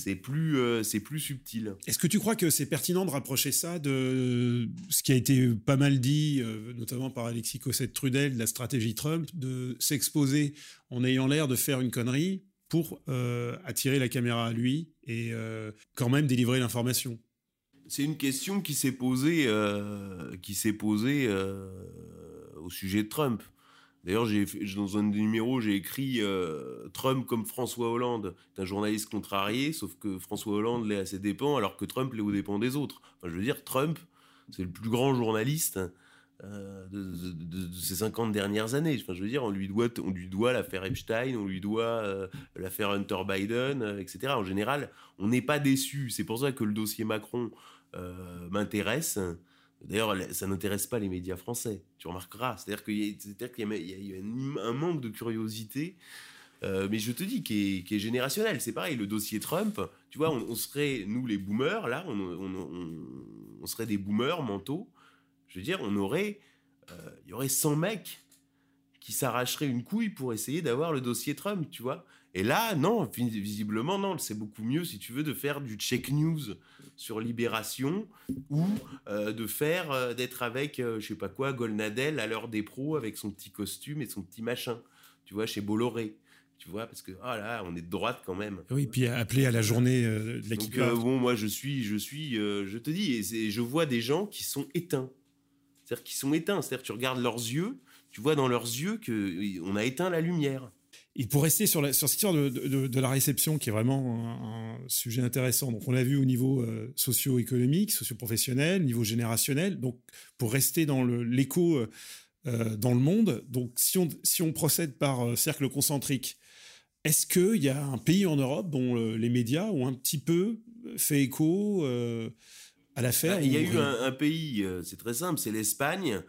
c'est plus, euh, c'est plus subtil. Est-ce que tu crois que c'est pertinent de rapprocher ça de ce qui a été pas mal dit, euh, notamment par Alexis Cossette-Trudel, de la stratégie Trump, de s'exposer en ayant l'air de faire une connerie pour euh, attirer la caméra à lui et quand même délivrer l'information? C'est une question qui s'est posée, qui s'est posée au sujet de Trump. D'ailleurs, dans un numéro, j'ai écrit euh, Trump comme François Hollande est un journaliste contrarié, sauf que François Hollande l'est à ses dépens, alors que Trump l'est aux dépens des autres. Enfin, je veux dire, Trump, c'est le plus grand journaliste euh, de, ces 50 dernières années. Enfin, je veux dire, on lui doit, on lui doit l'affaire Epstein, on lui doit euh, l'affaire Hunter Biden, etc. En général, on n'est pas déçu. C'est pour ça que le dossier Macron m'intéresse. D'ailleurs, ça n'intéresse pas les médias français, tu remarqueras. C'est-à-dire qu'il y, a, un manque de curiosité, euh, mais je te dis, qui est, générationnel. C'est pareil, le dossier Trump, tu vois, on, serait, nous les boomers, là, on, serait des boomers mentaux. Je veux dire, on aurait, euh, il y aurait 100 mecs qui s'arracheraient une couille pour essayer d'avoir le dossier Trump, tu vois. Et là, non, visiblement, non, c'est beaucoup mieux, si tu veux, de faire du check news sur Libération ou euh, de faire, euh, d'être avec, euh, je sais pas quoi, Golnadel à l'heure des pros avec son petit costume et son petit machin, tu vois, chez Bolloré. Tu vois, parce que, ah là, on est de droite quand même. Oui, puis appeler à la journée de l'équipe. bon, moi, je suis, je suis, je te dis, et je vois des gens qui sont éteints. C'est-à-dire qui sont éteints. C'est-à-dire tu regardes leurs yeux, tu vois dans leurs yeux qu'on a éteint la lumière. Et pour rester sur, la, sur cette histoire de, de, la réception, qui est vraiment un, sujet intéressant, donc on l'a vu au niveau euh, socio-économique, socio-professionnel, niveau générationnel, donc pour rester dans l'écho euh, euh, dans le monde, donc si on, si on procède par cercle concentrique, est-ce qu'il y a un pays en Europe dont les médias ont un petit peu fait écho à l'affaire bah, Il y a eu un, un pays, c'est très simple, c'est l'Espagne,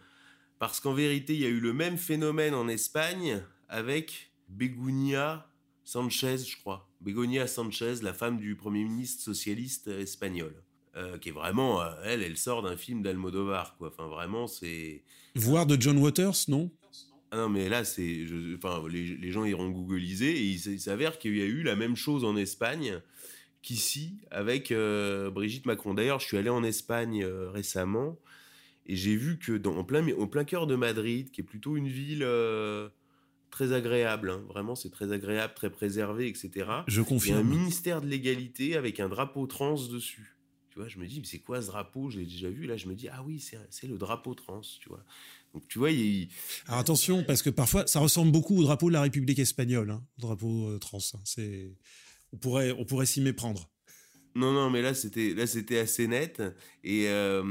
parce qu'en vérité, il y a eu le même phénomène en Espagne avec Begonia Sanchez, je crois. Begonia Sanchez, la femme du Premier ministre socialiste espagnol. Euh, qui est vraiment, euh, elle, elle sort d'un film d'Almodovar, quoi. Enfin, vraiment, c'est. Voir de John Waters, non? Ah non, mais là, c'est, enfin, les, gens iront googliser et il, s'avère qu'il y a eu la même chose en Espagne qu'ici avec euh, Brigitte Macron. D'ailleurs, je suis allé en Espagne récemment et j'ai vu que dans, en plein, en plein cœur de Madrid, qui est plutôt une ville très agréable. Hein. Vraiment, c'est très agréable, très préservé, etc. Je confirme. Il y a un ministère de l'égalité avec un drapeau trans dessus. Tu vois, je me dis, mais c'est quoi ce drapeau? Je l'ai déjà vu. Là, je me dis, ah oui, c'est le drapeau trans, tu vois. Donc, tu vois, il... Alors, attention, parce que parfois, ça ressemble beaucoup au drapeau de la République espagnole, hein, le drapeau euh, trans. Hein. C'est... On pourrait, on pourrait s'y méprendre. Non, non, mais là c'était là c'était assez net et euh,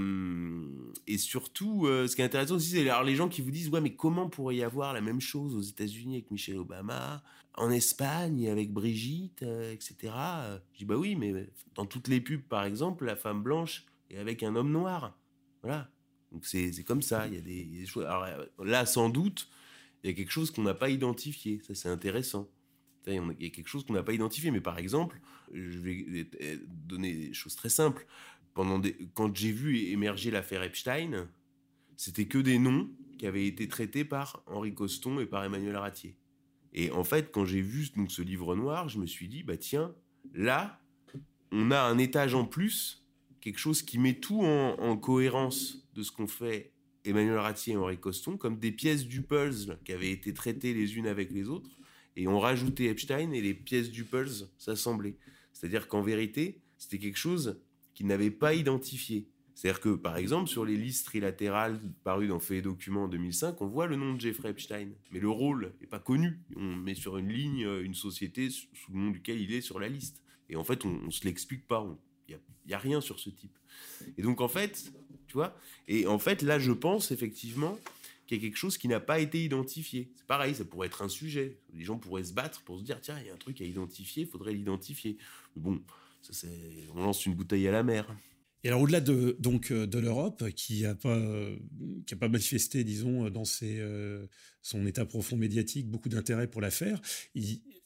et surtout euh, ce qui est intéressant aussi c'est alors les gens qui vous disent ouais mais comment pourrait y avoir la même chose aux États-Unis avec Michelle Obama, en Espagne avec Brigitte, euh, etc. Je dis bah oui mais dans toutes les pubs par exemple la femme blanche est avec un homme noir, voilà donc c'est comme ça il y a des, choses alors là sans doute il y a quelque chose qu'on n'a pas identifié. Ça, c'est intéressant. Il y a quelque chose qu'on n'a pas identifié. Mais par exemple, je vais donner des choses très simples. Pendant. Quand j'ai vu émerger l'affaire Epstein, c'était que des noms qui avaient été traités par Henri Coston et par Emmanuel Ratier. Et en fait, quand j'ai vu donc, ce livre noir, je me suis dit, bah tiens, là, on a un étage en plus, quelque chose qui met tout en, cohérence de ce qu'ont fait Emmanuel Ratier et Henri Coston, comme des pièces du puzzle qui avaient été traitées les unes avec les autres, et on rajoutait Epstein et les pièces du puzzle s'assemblaient. C'est-à-dire qu'en vérité, c'était quelque chose qu'ils n'avaient pas identifié. C'est-à-dire que, par exemple, sur les listes trilatérales parues dans Fait et Documents en 2005, on voit le nom de Jeffrey Epstein, mais le rôle n'est pas connu. On met sur une ligne une société sous le nom duquel il est sur la liste. Et en fait, on, ne se l'explique pas. Il n'y a, a, rien sur ce type. Et donc, en fait, tu vois, et en fait, là, je pense effectivement qu'il y a quelque chose qui n'a pas été identifié. C'est pareil, ça pourrait être un sujet. Les gens pourraient se battre pour se dire, tiens, il y a un truc à identifier, il faudrait l'identifier. Bon, on lance une bouteille à la mer. Et alors au-delà de donc euh, de l'Europe qui a pas a pas manifesté disons dans euh, son état profond médiatique beaucoup d'intérêt pour l'affaire,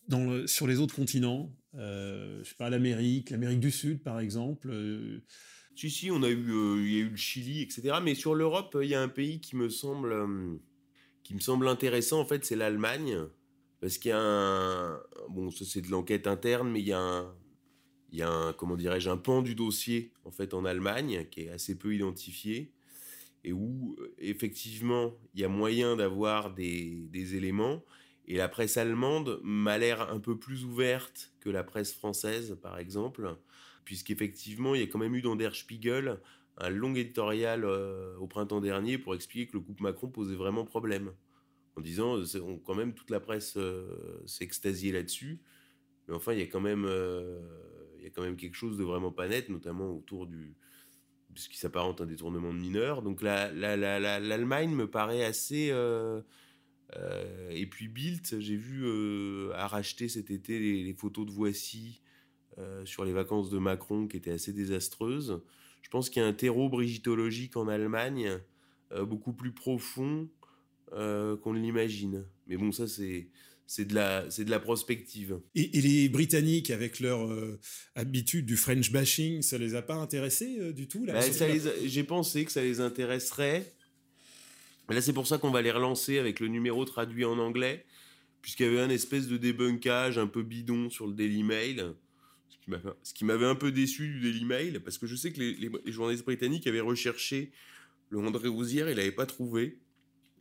dans sur les autres continents, euh, je sais pas l'Amérique, l'Amérique du Sud par exemple. Euh, si si, on a eu il y a eu le Chili etc. Mais sur l'Europe, il y a un pays qui me semble qui me semble intéressant en fait, c'est l'Allemagne parce qu'il y a un bon ça c'est de l'enquête interne, mais il y a un il y a un, comment dirais-je, un pan du dossier en fait en Allemagne qui est assez peu identifié et où effectivement il y a moyen d'avoir des, des, éléments. Et la presse allemande m'a l'air un peu plus ouverte que la presse française, par exemple, puisqu'effectivement il y a quand même eu dans Der Spiegel un long éditorial euh, au printemps dernier pour expliquer que le couple Macron posait vraiment problème, en disant on, quand même toute la presse euh, s'extasiait là-dessus, mais enfin il y a quand même euh, il y a quand même quelque chose de vraiment pas net, notamment autour du de ce qui s'apparente à un détournement de mineurs. Donc l'Allemagne me paraît assez... Euh, euh, et puis Bilt, j'ai vu euh, a racheté cet été les, photos de Voici sur les vacances de Macron qui étaient assez désastreuses. Je pense qu'il y a un terreau brigitologique en Allemagne beaucoup plus profond qu'on ne l'imagine. Mais bon, ça c'est c'est de la c'est de la prospective. Et, les Britanniques avec leur euh, habitude du French bashing, ça les a pas intéressés euh, du tout là bah, J'ai pensé que ça les intéresserait. Là, c'est pour ça qu'on va les relancer avec le numéro traduit en anglais, puisqu'il y avait un espèce de débunkage un peu bidon sur le Daily Mail. Ce qui m'avait un peu déçu du Daily Mail, parce que je sais que les, journalistes britanniques avaient recherché le André Rousière, il l'avait pas trouvé.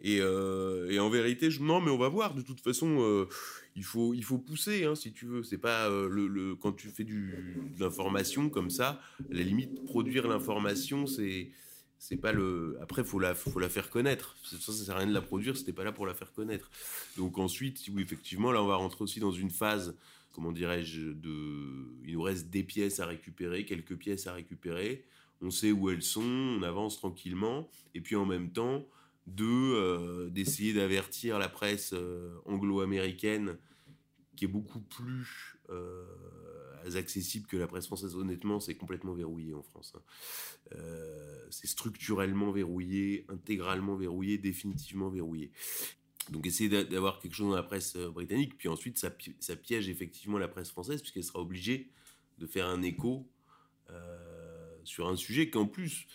Euh, et, en vérité, je, non, mais on va voir. De toute façon, euh, il, faut, il faut pousser, hein, si tu veux. C'est pas euh, le, quand tu fais de l'information comme ça, la limite, produire l'information, c'est c'est pas le. Après, faut la, faut la faire connaître. Ça, ça sert à rien de la produire, c'était pas là pour la faire connaître. Donc ensuite, oui, effectivement, là, on va rentrer aussi dans une phase, comment dirais-je. Il nous reste des pièces à récupérer, quelques pièces à récupérer. On sait où elles sont, on avance tranquillement, et puis en même temps, de euh, d'essayer d'avertir la presse euh, anglo-américaine qui est beaucoup plus euh, accessible que la presse française. Honnêtement, c'est complètement verrouillé en France. Hein. c'est structurellement verrouillé, intégralement verrouillé, définitivement verrouillé. Donc essayer d'avoir quelque chose dans la presse britannique, puis ensuite ça, piège effectivement la presse française, puisqu'elle sera obligée de faire un écho sur un sujet qu'en plus,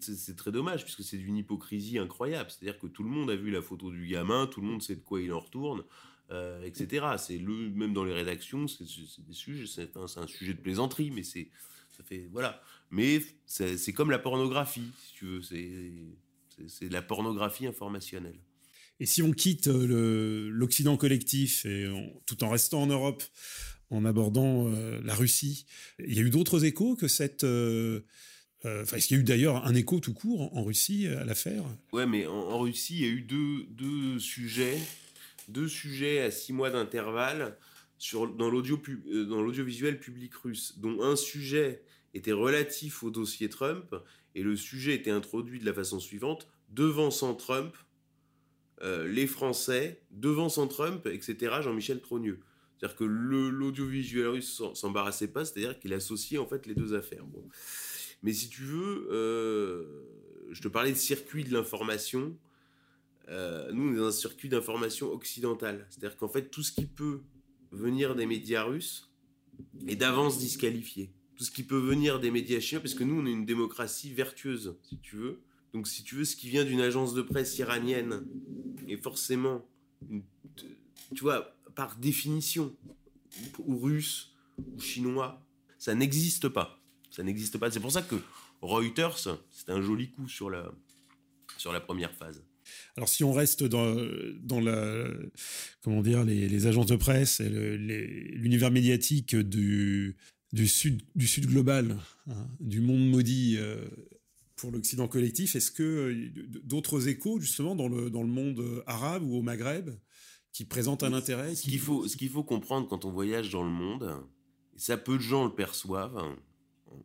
c'est très dommage puisque c'est d'une hypocrisie incroyable. C'est-à-dire que tout le monde a vu la photo du gamin, tout le monde sait de quoi il en retourne, euh, etc. C'est le même dans les rédactions, c'est un, sujet de plaisanterie, mais c'est ça fait voilà. Mais c'est comme la pornographie, si tu veux, c'est la pornographie informationnelle. Et si on quitte euh, l'Occident collectif et tout en restant en Europe, en abordant euh, la Russie, il y a eu d'autres échos que cette euh, est-ce qu'il y a eu d'ailleurs un écho tout court en, Russie à l'affaire? Ouais, mais en, Russie, il y a eu deux, deux sujets, deux sujets à six mois d'intervalle dans l'audio dans l'audiovisuel public russe, dont un sujet était relatif au dossier Trump et le sujet était introduit de la façon suivante devant sans Trump, euh, les Français devant sans Trump, etc. Jean-Michel Trogneux. C'est-à-dire que l'audiovisuel russe s'embarrassait pas, c'est-à-dire qu'il associait en fait les deux affaires. Mais si tu veux, euh, je te parlais de circuit de l'information. euh, nous, on est dans un circuit d'information occidentale. C'est-à-dire qu'en fait, tout ce qui peut venir des médias russes est d'avance disqualifié. Tout ce qui peut venir des médias chinois, parce que nous, on est une démocratie vertueuse, si tu veux. Donc, si tu veux, ce qui vient d'une agence de presse iranienne est forcément, tu vois, par définition, ou russe, ou chinois, ça n'existe pas. Ça n'existe pas. C'est pour ça que Reuters, c'est un joli coup sur la, sur la première phase. Alors si on reste dans, dans la, comment dire, les, agences de presse l'univers médiatique du, du sud global, hein, du monde maudit euh, pour l'Occident collectif, est-ce que euh, d'autres échos justement dans le, dans le monde arabe ou au Maghreb qui présentent un intérêt Ce qu'il faut, comprendre quand on voyage dans le monde, et ça peu de gens le perçoivent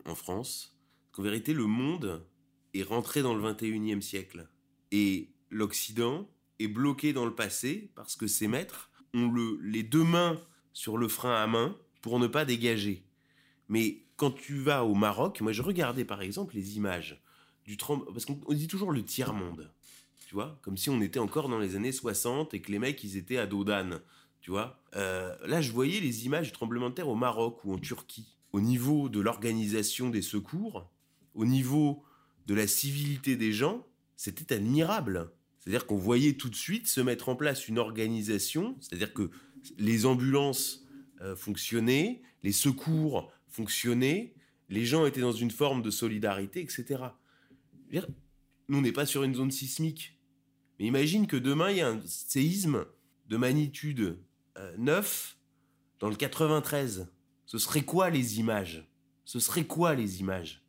en France, qu'en vérité le monde est rentré dans le 21e siècle. Et l'Occident est bloqué dans le passé parce que ses maîtres ont le, les deux mains sur le frein à main pour ne pas dégager. Mais quand tu vas au Maroc, moi je regardais par exemple les images du parce qu'on dit toujours le tiers-monde, tu vois, comme si on était encore dans les années 60 et que les mecs ils étaient à dos tu vois. Euh, là je voyais les images du tremblement de terre au Maroc ou en Turquie, au niveau de l'organisation des secours, au niveau de la civilité des gens, c'était admirable. C'est-à-dire qu'on voyait tout de suite se mettre en place une organisation, c'est-à-dire que les ambulances euh, fonctionnaient, les secours fonctionnaient, les gens étaient dans une forme de solidarité, etc. Nous, on n'est pas sur une zone sismique. Mais imagine que demain, il y a un séisme de magnitude 9 euh, dans le 93. Ce serait quoi les images? Ce serait quoi les images?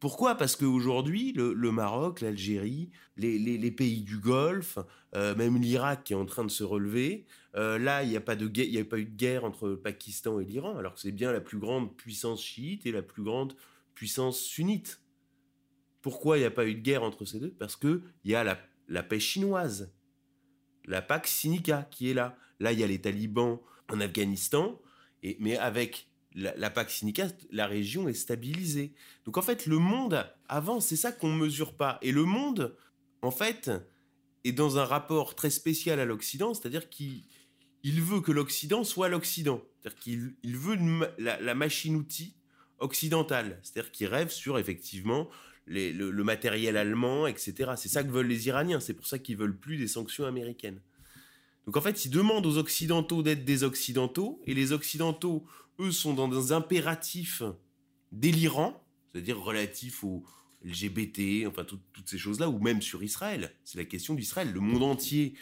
Pourquoi? Parce qu'aujourd'hui, le, le Maroc, l'Algérie, les, pays du Golfe, euh, même l'Irak qui est en train de se relever, euh, là, il n'y a, pas a pas eu de guerre entre le Pakistan et l'Iran, alors que c'est bien la plus grande puissance chiite et la plus grande puissance sunnite. Pourquoi il n'y a pas eu de guerre entre ces deux? Parce qu'il y a la, la paix chinoise, la PAC Sinica qui est là. Là, il y a les talibans en Afghanistan, mais avec la, la PAC Sinica, la région est stabilisée. Donc en fait, le monde avance, c'est ça qu'on ne mesure pas. Et le monde, en fait, est dans un rapport très spécial à l'Occident, c'est-à-dire qu'il il veut que l'Occident soit l'Occident. C'est-à-dire qu'il il veut la, machine-outil occidentale. C'est-à-dire qu'il rêve sur, effectivement, le, matériel allemand, etc. C'est ça que veulent les Iraniens. C'est pour ça qu'ils veulent plus des sanctions américaines. Donc en fait, ils demandent aux Occidentaux d'être des Occidentaux, et les Occidentaux, eux, sont dans des impératifs délirants, c'est-à-dire relatifs au LGBT, enfin toutes ces choses-là, ou même sur Israël. C'est la question d'Israël. Le monde entier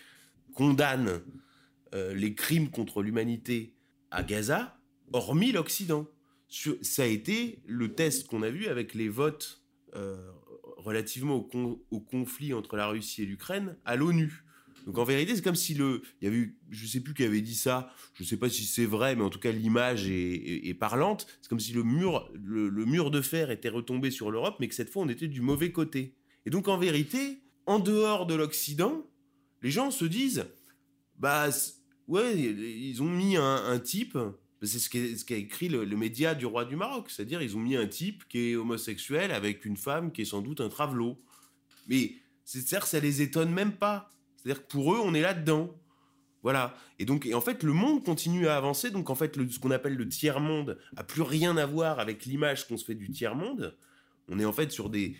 condamne euh, les crimes contre l'humanité à Gaza, hormis l'Occident. Ça a été le test qu'on a vu avec les votes euh, relativement au, conflit entre la Russie et l'Ukraine à l'ONU. Donc en vérité, c'est comme si le, il y avait, je sais plus qui avait dit ça, je sais pas si c'est vrai, mais en tout cas l'image est, parlante. C'est comme si le mur, le, mur de fer était retombé sur l'Europe, mais que cette fois on était du mauvais côté. Et donc en vérité, en dehors de l'Occident, les gens se disent, bah ouais, ils ont mis un, type. C'est ce qu'a écrit le, média du roi du Maroc, c'est-à-dire ils ont mis un type qui est homosexuel avec une femme qui est sans doute un travelot. Mais c'est que ça les étonne même pas. C'est-à-dire que pour eux, on est là-dedans. Voilà. Et donc, en fait, le monde continue à avancer. Donc, en fait, ce qu'on appelle le tiers-monde a plus rien à voir avec l'image qu'on se fait du tiers-monde. On est en fait sur des,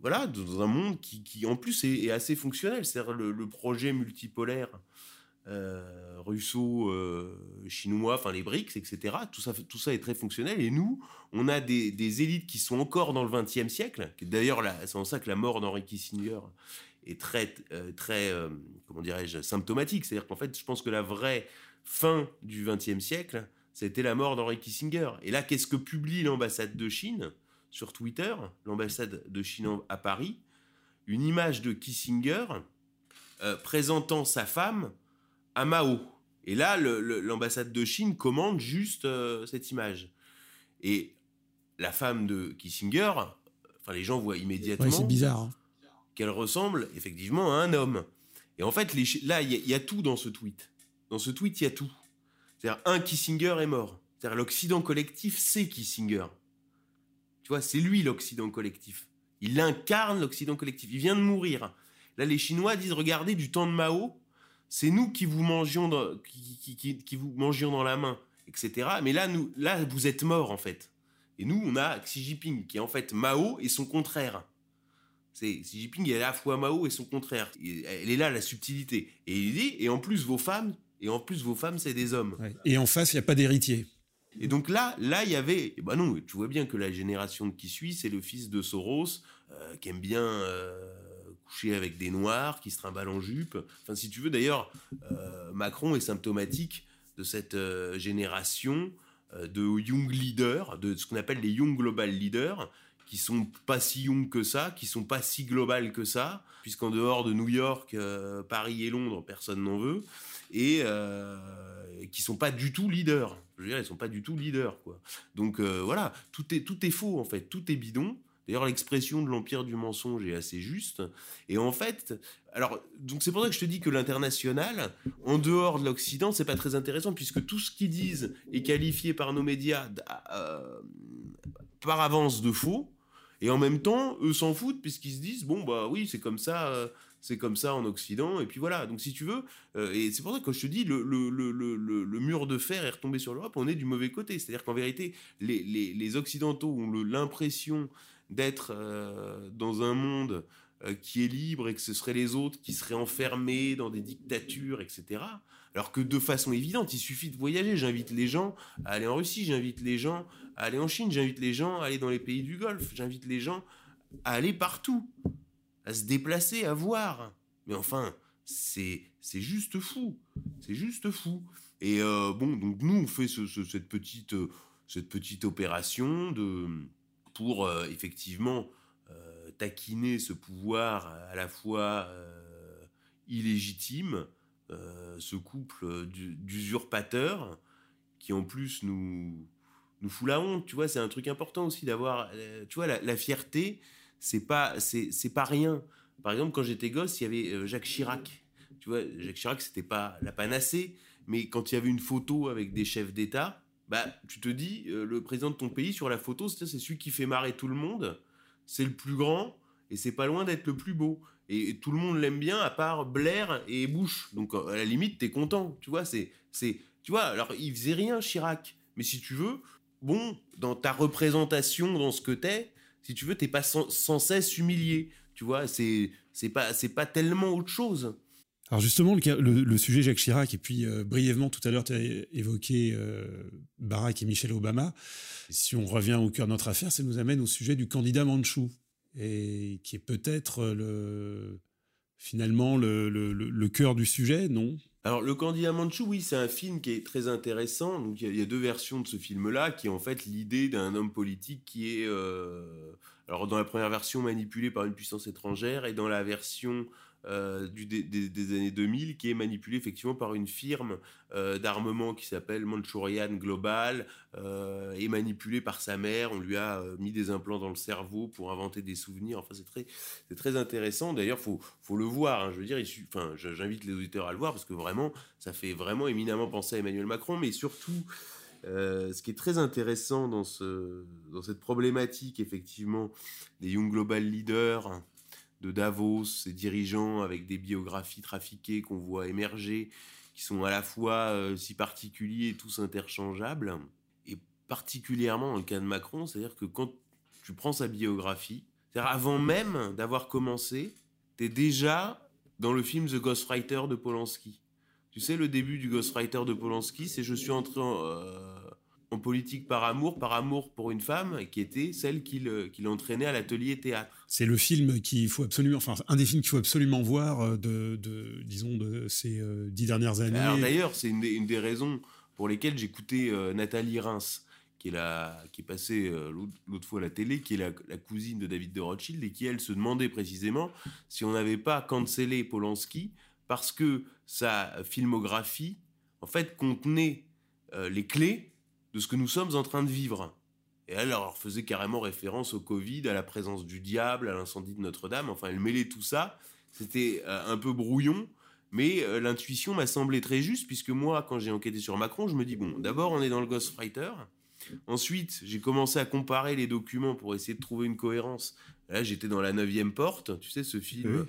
voilà, dans un monde qui, qui en plus est, assez fonctionnel. C'est-à-dire le, projet multipolaire euh, russo-chinois, enfin les BRICS, etc. Tout ça, tout ça est très fonctionnel. Et nous, on a des, élites qui sont encore dans le XXe siècle. D'ailleurs, c'est en ça que la mort d'Henry Kissinger est très, euh, très euh, comment dirais-je, symptomatique. C'est-à-dire qu'en fait, je pense que la vraie fin du XXe siècle, c'était la mort d'Henry Kissinger. Et là, qu'est-ce que publie l'ambassade de Chine sur Twitter, l'ambassade de Chine à Paris? Une image de Kissinger euh, présentant sa femme à Mao. Et là, l'ambassade de Chine commande juste cette image. Et la femme de Kissinger, enfin les gens voient immédiatement. c'est bizarre. Hein qu'elle ressemble effectivement à un homme. Et en fait, là, il y, a tout dans ce tweet. Dans ce tweet, il y a tout. C'est-à-dire, un Kissinger est mort. C'est-à-dire, l'Occident collectif, c'est Kissinger. Tu vois, c'est lui l'Occident collectif. Il incarne l'Occident collectif. Il vient de mourir. Là, les Chinois disent, regardez, du temps de Mao, c'est nous qui vous mangions dans, qui, qui, qui, vous mangions dans la main, etc. Mais là, nous, là, vous êtes morts, en fait. Et nous, on a Xi Jinping, qui est en fait Mao et son contraire. C'est Xi Jinping est à la fois Mao et son contraire. Elle est là la subtilité. Et il dit et en plus vos femmes et en plus vos femmes c'est des hommes. Et en face il n'y a pas d'héritier. Et donc là, là il y avait, bah non, tu vois bien que la génération qui suit, c'est le fils de Soros euh, qui aime bien euh, coucher avec des noirs, qui se trimballe en jupe. Enfin, si tu veux, d'ailleurs, euh, Macron est symptomatique de cette génération de young leaders, de ce qu'on appelle les young global leaders, qui sont pas si young que ça, qui sont pas si global que ça, puisqu'en dehors de New York, euh, Paris et Londres, personne n'en veut, et euh, qui sont pas du tout leaders. Je veux dire, ils sont pas du tout leaders, quoi. Donc euh, voilà, tout est tout est faux en fait, tout est bidon. D'ailleurs, l'expression de l'empire du mensonge est assez juste. Et en fait, alors, donc c'est pour ça que je te dis que l'international, en dehors de l'Occident, c'est pas très intéressant puisque tout ce qu'ils disent est qualifié par nos médias euh, par avance de faux. Et en même temps, eux s'en foutent puisqu'ils se disent bon bah oui c'est comme ça, euh, c'est comme ça en Occident et puis voilà. Donc si tu veux, euh, et c'est pour ça que je te dis le, le, le, le, mur de fer est retombé sur l'Europe, on est du mauvais côté. C'est-à-dire qu'en vérité, les, les, les, Occidentaux ont l'impression d'être euh, dans un monde qui est libre et que ce seraient les autres qui seraient enfermés dans des dictatures, etc. Alors que de façon évidente, il suffit de voyager. J'invite les gens à aller en Russie, j'invite les gens à aller en Chine, j'invite les gens à aller dans les pays du Golfe, j'invite les gens à aller partout, à se déplacer, à voir. Mais enfin, c'est juste fou, c'est juste fou. Et euh, bon, donc nous on fait cette petite cette petite opération de pour euh, effectivement euh, taquiner ce pouvoir à la fois illégitime euh, ce couple d'usurpateurs qui en plus nous nous fout la honte, tu vois, c'est un truc important aussi d'avoir, tu vois, la, fierté, c'est pas, c'est, pas rien. Par exemple, quand j'étais gosse, il y avait Jacques Chirac. Tu vois, Jacques Chirac, c'était pas la panacée, mais quand il y avait une photo avec des chefs d'État, bah, tu te dis, le président de ton pays sur la photo, c'est celui qui fait marrer tout le monde, c'est le plus grand, et c'est pas loin d'être le plus beau et, tout le monde l'aime bien à part Blair et Bush. Donc à la limite, t'es content, tu vois. C'est, c'est, tu vois. Alors il faisait rien, Chirac. Mais si tu veux, bon, dans ta représentation, dans ce que t'es, si tu veux, t'es pas sans, cesse humilié. Tu vois, c'est, c'est pas, c'est pas tellement autre chose. Alors justement, le, sujet Jacques Chirac, et puis euh, brièvement tout à l'heure, tu as évoqué euh, Barack et Michelle Obama. Si on revient au cœur de notre affaire, ça nous amène au sujet du candidat Manchou et qui est peut-être le finalement le, cœur du sujet, non? Alors, Le Candidat Manchou, oui, c'est un film qui est très intéressant. Donc, il y, a deux versions de ce film-là, qui est en fait l'idée d'un homme politique qui est, euh, alors dans la première version manipulé par une puissance étrangère, et dans la version euh, du, des, années 2000 qui est manipulé effectivement par une firme euh, d'armement qui s'appelle Manchurian Global euh, et manipulé par sa mère. On lui a euh, mis des implants dans le cerveau pour inventer des souvenirs. Enfin, c'est très, très intéressant. D'ailleurs, faut, faut le voir. Hein. Je veux dire, enfin, j'invite les auditeurs à le voir parce que vraiment, ça fait vraiment éminemment penser à Emmanuel Macron, mais surtout. Ce qui est très intéressant dans, ce, dans cette problématique, effectivement, des Young Global Leaders, de Davos, ces dirigeants avec des biographies trafiquées qu'on voit émerger, qui sont à la fois euh, si particuliers et tous interchangeables, et particulièrement dans le cas de Macron, c'est-à-dire que quand tu prends sa biographie, c'est-à-dire avant même d'avoir commencé, tu es déjà dans le film The Ghostwriter de Polanski. Tu sais, le début du Ghostwriter de Polanski, c'est je suis entré en, euh, en politique par amour, par amour pour une femme, qui était celle qu'il entraînait à l'atelier théâtre. C'est le film qu'il faut absolument, enfin un des films qu'il faut absolument voir euh, de, de, disons, de ces euh, dix dernières années. Alors d'ailleurs, c'est une, une, des raisons pour lesquelles j'écoutais euh, Nathalie Reims, qui est, la, qui est passée l'autre fois à la télé, qui est la, la, cousine de David de Rothschild, et qui, elle, se demandait précisément si on n'avait pas cancellé Polanski parce que sa filmographie, en fait, contenait les clés ce que nous sommes en train de vivre. Et elle leur faisait carrément référence au Covid, à la présence du diable, à l'incendie de Notre-Dame. Enfin, elle mêlait tout ça. C'était euh, un peu brouillon, mais euh, l'intuition m'a semblé très juste, puisque moi, quand j'ai enquêté sur Macron, je me dis, bon, d'abord, on est dans le Ghostwriter. Ensuite, j'ai commencé à comparer les documents pour essayer de trouver une cohérence. Là, j'étais dans la neuvième porte, tu sais, ce film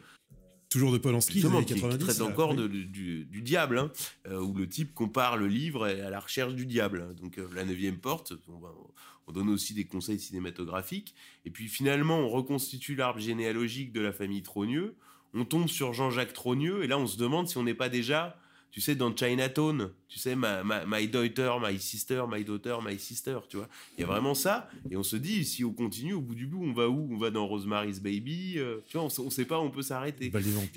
toujours de Polanski, Justement, qui, années qui 90. traite encore de- du, du diable, hein, euh, où le type compare le livre à la recherche du diable. Donc euh, la neuvième porte, on, va- on donne aussi des conseils cinématographiques. Et puis finalement, on reconstitue l'arbre généalogique de la famille Trogneux. On tombe sur Jean-Jacques Trogneux, et là on se demande si on n'est pas déjà, tu sais, dans Chinatown, tu sais, my daughter, my sister, my daughter, my sister, tu vois. Il y a vraiment ça, et on se dit, si on continue, au bout du bout, on va où? On va dans Rosemary's Baby, euh, tu vois, on, on sait pas on peut s'arrêter.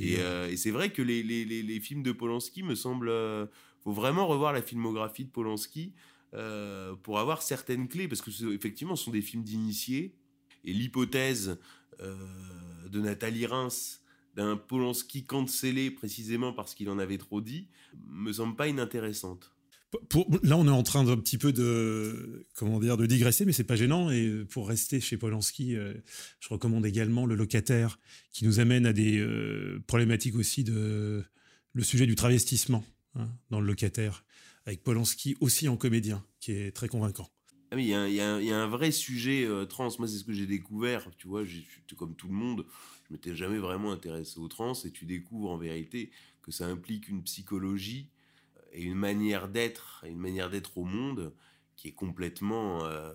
Et, euh, et c'est vrai que les, les, les, les films de Polanski me semblent. euh, faut vraiment revoir la filmographie de Polanski euh, pour avoir certaines clés, parce que effectivement, ce sont des films d'initiés. Et l'hypothèse de Nathalie Reims d'un Polanski cancellé précisément parce qu'il en avait trop dit me semble pas inintéressante. Pour- là, on est en train d'un petit peu de comment dire de digresser, mais c'est pas gênant. Et pour rester chez Polanski, euh, je recommande également Le Locataire, qui nous amène à des euh, problématiques aussi de le sujet du travestissement hein, dans Le Locataire, avec Polanski aussi en comédien, qui est très convaincant. Ah il y, a un- y y a vrai sujet euh, trans. Moi, c'est ce que j'ai découvert. Tu vois, comme tout le monde. Je m'étais jamais vraiment intéressé aux trans. Et tu découvres en vérité que ça implique une psychologie et une manière d'être, une manière d'être au monde qui est complètement. euh,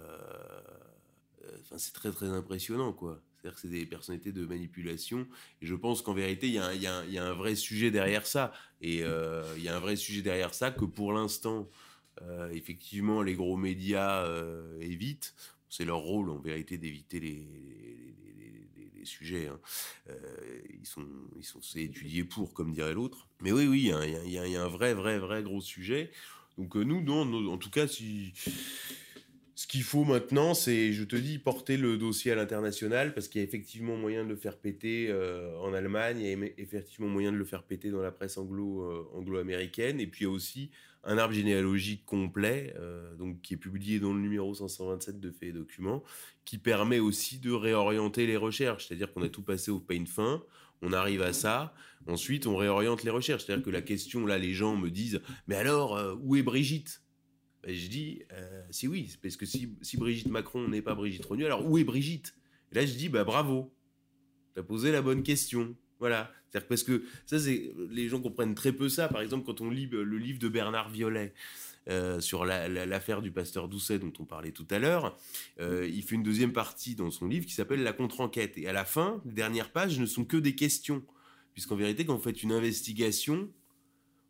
euh, Enfin, c'est très très impressionnant, quoi. C'est-à-dire que c'est des personnalités de manipulation. Et je pense qu'en vérité, il y, a un- vrai sujet derrière ça. Et euh, il y a un vrai sujet derrière ça que pour l'instant, euh, effectivement, les gros médias euh, évitent. C'est leur rôle, en vérité, d'éviter les, sujets. hein. Euh, ils sont, ils sont pour, comme dirait l'autre. Mais oui, oui, il y a, un- vrai, vrai, vrai gros sujet. Donc euh, nous, non, en tout cas, si ce qu'il faut maintenant, c'est, je te dis, porter le dossier à l'international parce qu'il y a effectivement moyen de le faire péter euh, en Allemagne, il y a effectivement moyen de le faire péter dans la presse anglo, euh, anglo-américaine, et puis il y a aussi un arbre généalogique complet, euh, donc qui est publié dans le numéro 527 de Faits et Documents, qui permet aussi de réorienter les recherches. C'est-à-dire qu'on a tout passé au pain fin, on arrive à ça, ensuite on réoriente les recherches. C'est-à-dire que la question, là, les gens me disent, mais alors, euh, où est Brigitte? Je dis, euh, si oui, parce que si, Brigitte Macron n'est pas Brigitte Rogneux, alors où est Brigitte? Là, je dis, bah bravo, t'as posé la bonne question. Voilà. C'est-à-dire parce que ça, c'est les gens comprennent très peu ça. Par exemple, quand on lit euh, le livre de Bernard Violet euh, sur la- la- l'affaire du pasteur Doucet dont on parlait tout à l'heure, euh, il fait une deuxième partie dans son livre qui s'appelle La contre-enquête. Et à la fin, les dernières pages ne sont que des questions. Puisqu'en vérité, quand vous faites une investigation,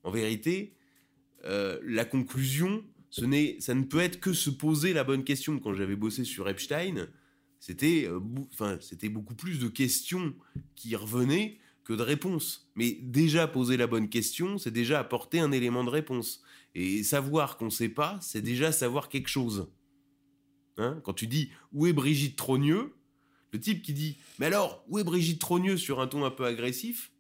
en vérité, la conclusion, ce n'est, ça ne peut être que se poser la bonne question. Quand j'avais bossé sur Epstein, c'était, euh, enfin, c'était beaucoup plus de questions qui revenaient que de réponses. Mais déjà poser la bonne question, c'est déjà apporter un élément de réponse. Et savoir qu'on ne sait pas, c'est déjà savoir quelque chose. Hein Quand tu dis où est Brigitte Trogneux, le type qui dit mais alors où est Brigitte Trogneux sur un ton un peu agressif,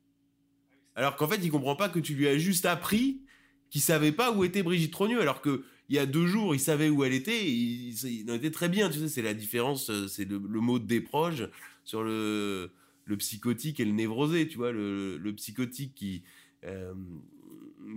alors qu'en fait il comprend pas que tu lui as juste appris qu'il savait pas où était Brigitte Trogneux, alors que il y a deux jours il savait où elle était, et il, il en était très bien. Tu sais, c'est la différence, euh, c'est le, mot de déproge sur le psychotique et le névrosé. Tu vois, le, psychotique qui euh,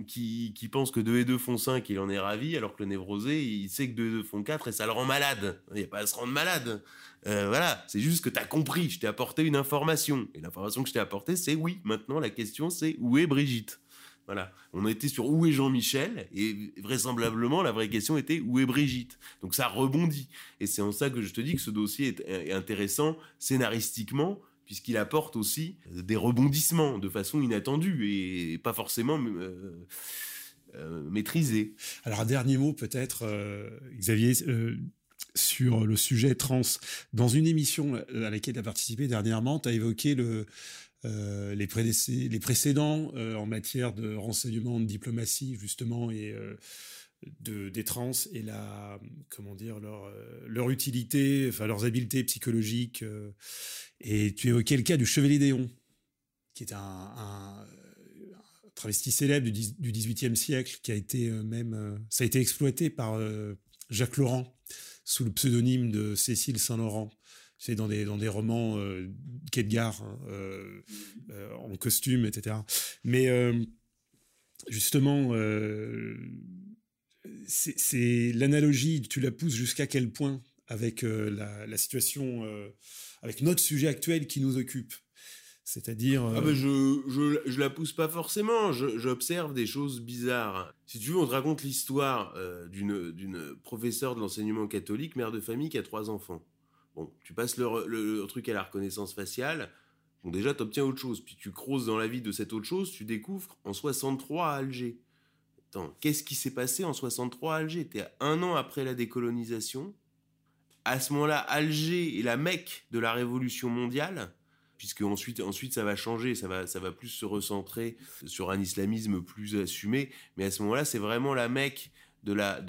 qui, qui pense que 2 et 2 font 5, il en est ravi, alors que le névrosé, il sait que 2 et 2 font 4 et ça le rend malade. Il n'y a pas à se rendre malade. Euh, voilà, c'est juste que tu as compris, je t'ai apporté une information. Et l'information que je t'ai apportée, c'est oui. Maintenant, la question, c'est où est Brigitte? Voilà, on était sur où est Jean-Michel, et vraisemblablement, la vraie question était où est Brigitte? Donc ça rebondit. Et c'est en ça que je te dis que ce dossier est, intéressant scénaristiquement, puisqu'il apporte aussi des rebondissements de façon inattendue et pas forcément euh, euh, maîtrisés. Alors un dernier mot peut-être, euh, Xavier, euh, sur le sujet trans. Dans une émission à laquelle tu as participé dernièrement, tu as évoqué le, euh, les, précédents euh, en matière de renseignement, de diplomatie justement et euh, de, des trans et la comment dire leur leur utilité, enfin leurs habiletés psychologiques. et tu évoquais le cas du Chevalier Déon, qui est un, travesti célèbre du, du 18e siècle, qui a été même ça a été exploité par Jacques Laurent sous le pseudonyme de Cécile Saint-Laurent. C'est dans des dans des romans euh, euh, euh, en costume, etc. Mais euh, justement, c'est l'analogie, tu la pousses jusqu'à quel point avec la, situation, avec notre sujet actuel qui nous occupe? C'est-à-dire. Ah bah je, je, la pousse pas forcément, j'observe des choses bizarres. Si tu veux, on te raconte l'histoire d'une professeure de l'enseignement catholique, mère de famille qui a trois enfants. Bon, tu passes le, truc à la reconnaissance faciale, bon déjà t'obtiens autre chose, puis tu creuses dans la vie de cette autre chose, tu découvres en 63 à Alger. Attends, qu'est-ce qui s'est passé en 63 à Alger? T'es un an après la décolonisation. À ce moment-là, Alger est la Mecque de la révolution mondiale puisque ensuite, ensuite ça va changer, ça va, ça va plus se recentrer sur un islamisme plus assumé. Mais à ce moment-là, c'est vraiment la Mecque de la,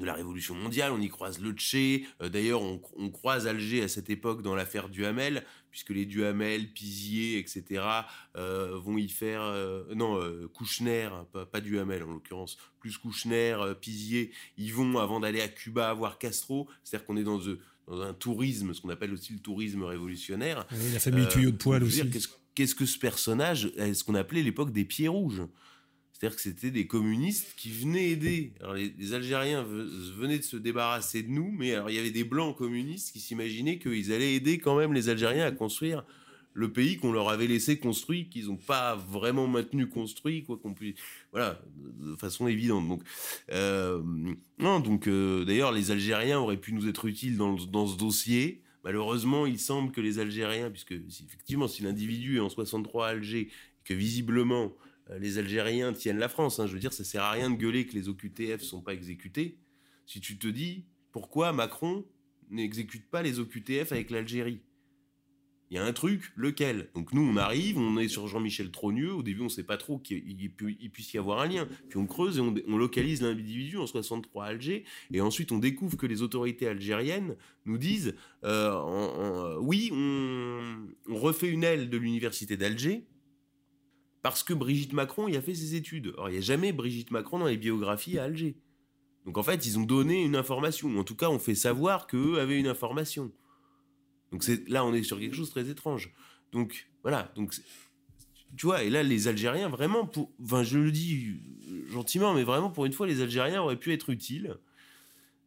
de la Révolution mondiale, on y croise le Tché, euh, d'ailleurs on, on, croise Alger à cette époque dans l'affaire Duhamel, puisque les Duhamel, Pizier, etc. Euh, vont y faire... Euh, non, Kouchner, pas, pas, Duhamel en l'occurrence, plus Kouchner, Pizier, ils vont avant d'aller à Cuba voir Castro, c'est-à-dire qu'on est dans, dans, un tourisme, ce qu'on appelle aussi le tourisme révolutionnaire. Oui, la famille Tuyau de Poil aussi. Qu'est-ce que ce personnage, est ce qu'on appelait l'époque des pieds rouges? C'est-à-dire que c'était des communistes qui venaient aider. Alors les, Algériens venaient de se débarrasser de nous, mais alors il y avait des blancs communistes qui s'imaginaient qu'ils allaient aider quand même les Algériens à construire le pays qu'on leur avait laissé construit, qu'ils n'ont pas vraiment maintenu construit, quoi qu'on puisse, voilà, de façon évidente. Donc, euh, non, donc euh, d'ailleurs les Algériens auraient pu nous être utiles dans, dans ce dossier. Malheureusement, il semble que les Algériens, puisque effectivement, si l'individu est en 63 à Alger, que visiblement les Algériens tiennent la France. Hein. Je veux dire, ça sert à rien de gueuler que les OQTF sont pas exécutés. Si tu te dis pourquoi Macron n'exécute pas les OQTF avec l'Algérie, il y a un truc, lequel? Donc nous, on arrive, on est sur Jean-Michel Trogneux. Au début, on ne sait pas trop qu'il puisse y avoir un lien. Puis on creuse et on, localise l'individu en 63 à Alger. Et ensuite, on découvre que les autorités algériennes nous disent euh, oui, on refait une aile de l'université d'Alger parce que Brigitte Macron y a fait ses études. Or, il n'y a jamais Brigitte Macron dans les biographies à Alger. Donc en fait, ils ont donné une information. En tout cas, on fait savoir qu'eux avaient une information. Donc là, on est sur quelque chose de très étrange. Donc voilà. Donc tu vois, et là, les Algériens, vraiment, je le dis gentiment, mais vraiment, pour une fois, les Algériens auraient pu être utiles.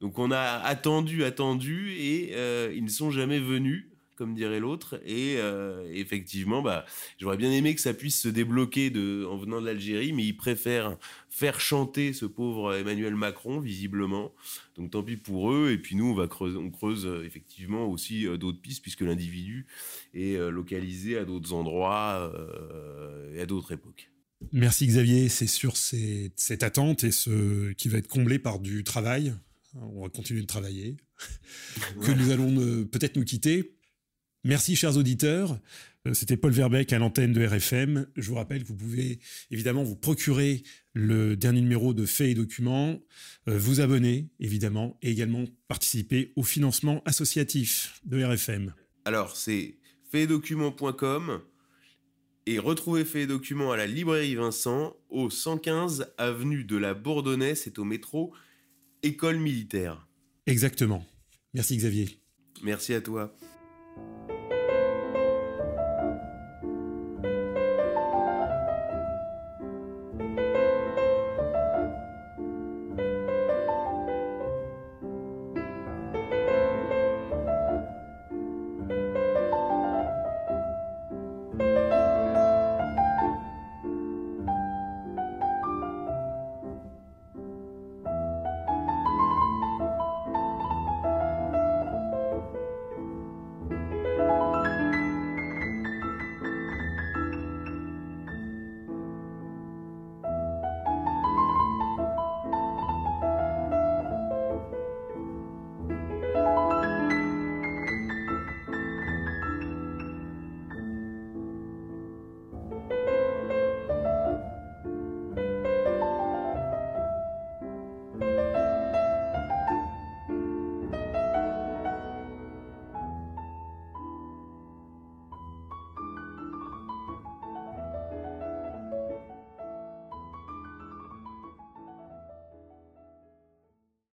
Donc on a attendu, attendu, et euh, ils ne sont jamais venus comme dirait l'autre. Et euh, effectivement, bah, j'aurais bien aimé que ça puisse se débloquer de, en venant de l'Algérie, mais ils préfèrent faire chanter ce pauvre Emmanuel Macron, visiblement. Donc tant pis pour eux. Et puis nous, on va creuser, on creuse euh, effectivement aussi euh, d'autres pistes, puisque l'individu est localisé à d'autres endroits et à d'autres époques. Merci Xavier, c'est sur cette attente et ce qui va être comblé par du travail. On va continuer de travailler. que nous allons peut-être nous quitter Merci chers auditeurs. Euh, c'était Paul Verbeck à l'antenne de RFM. Je vous rappelle que vous pouvez évidemment vous procurer le dernier numéro de Faits et Documents, euh, vous abonner évidemment et également participer au financement associatif de RFM. Alors c'est faitsdocuments.com et retrouvez Faits et Documents à la librairie Vincent au 115 avenue de la Bourdonnais, c'est au métro École militaire. Exactement. Merci Xavier. Merci à toi. Thank you.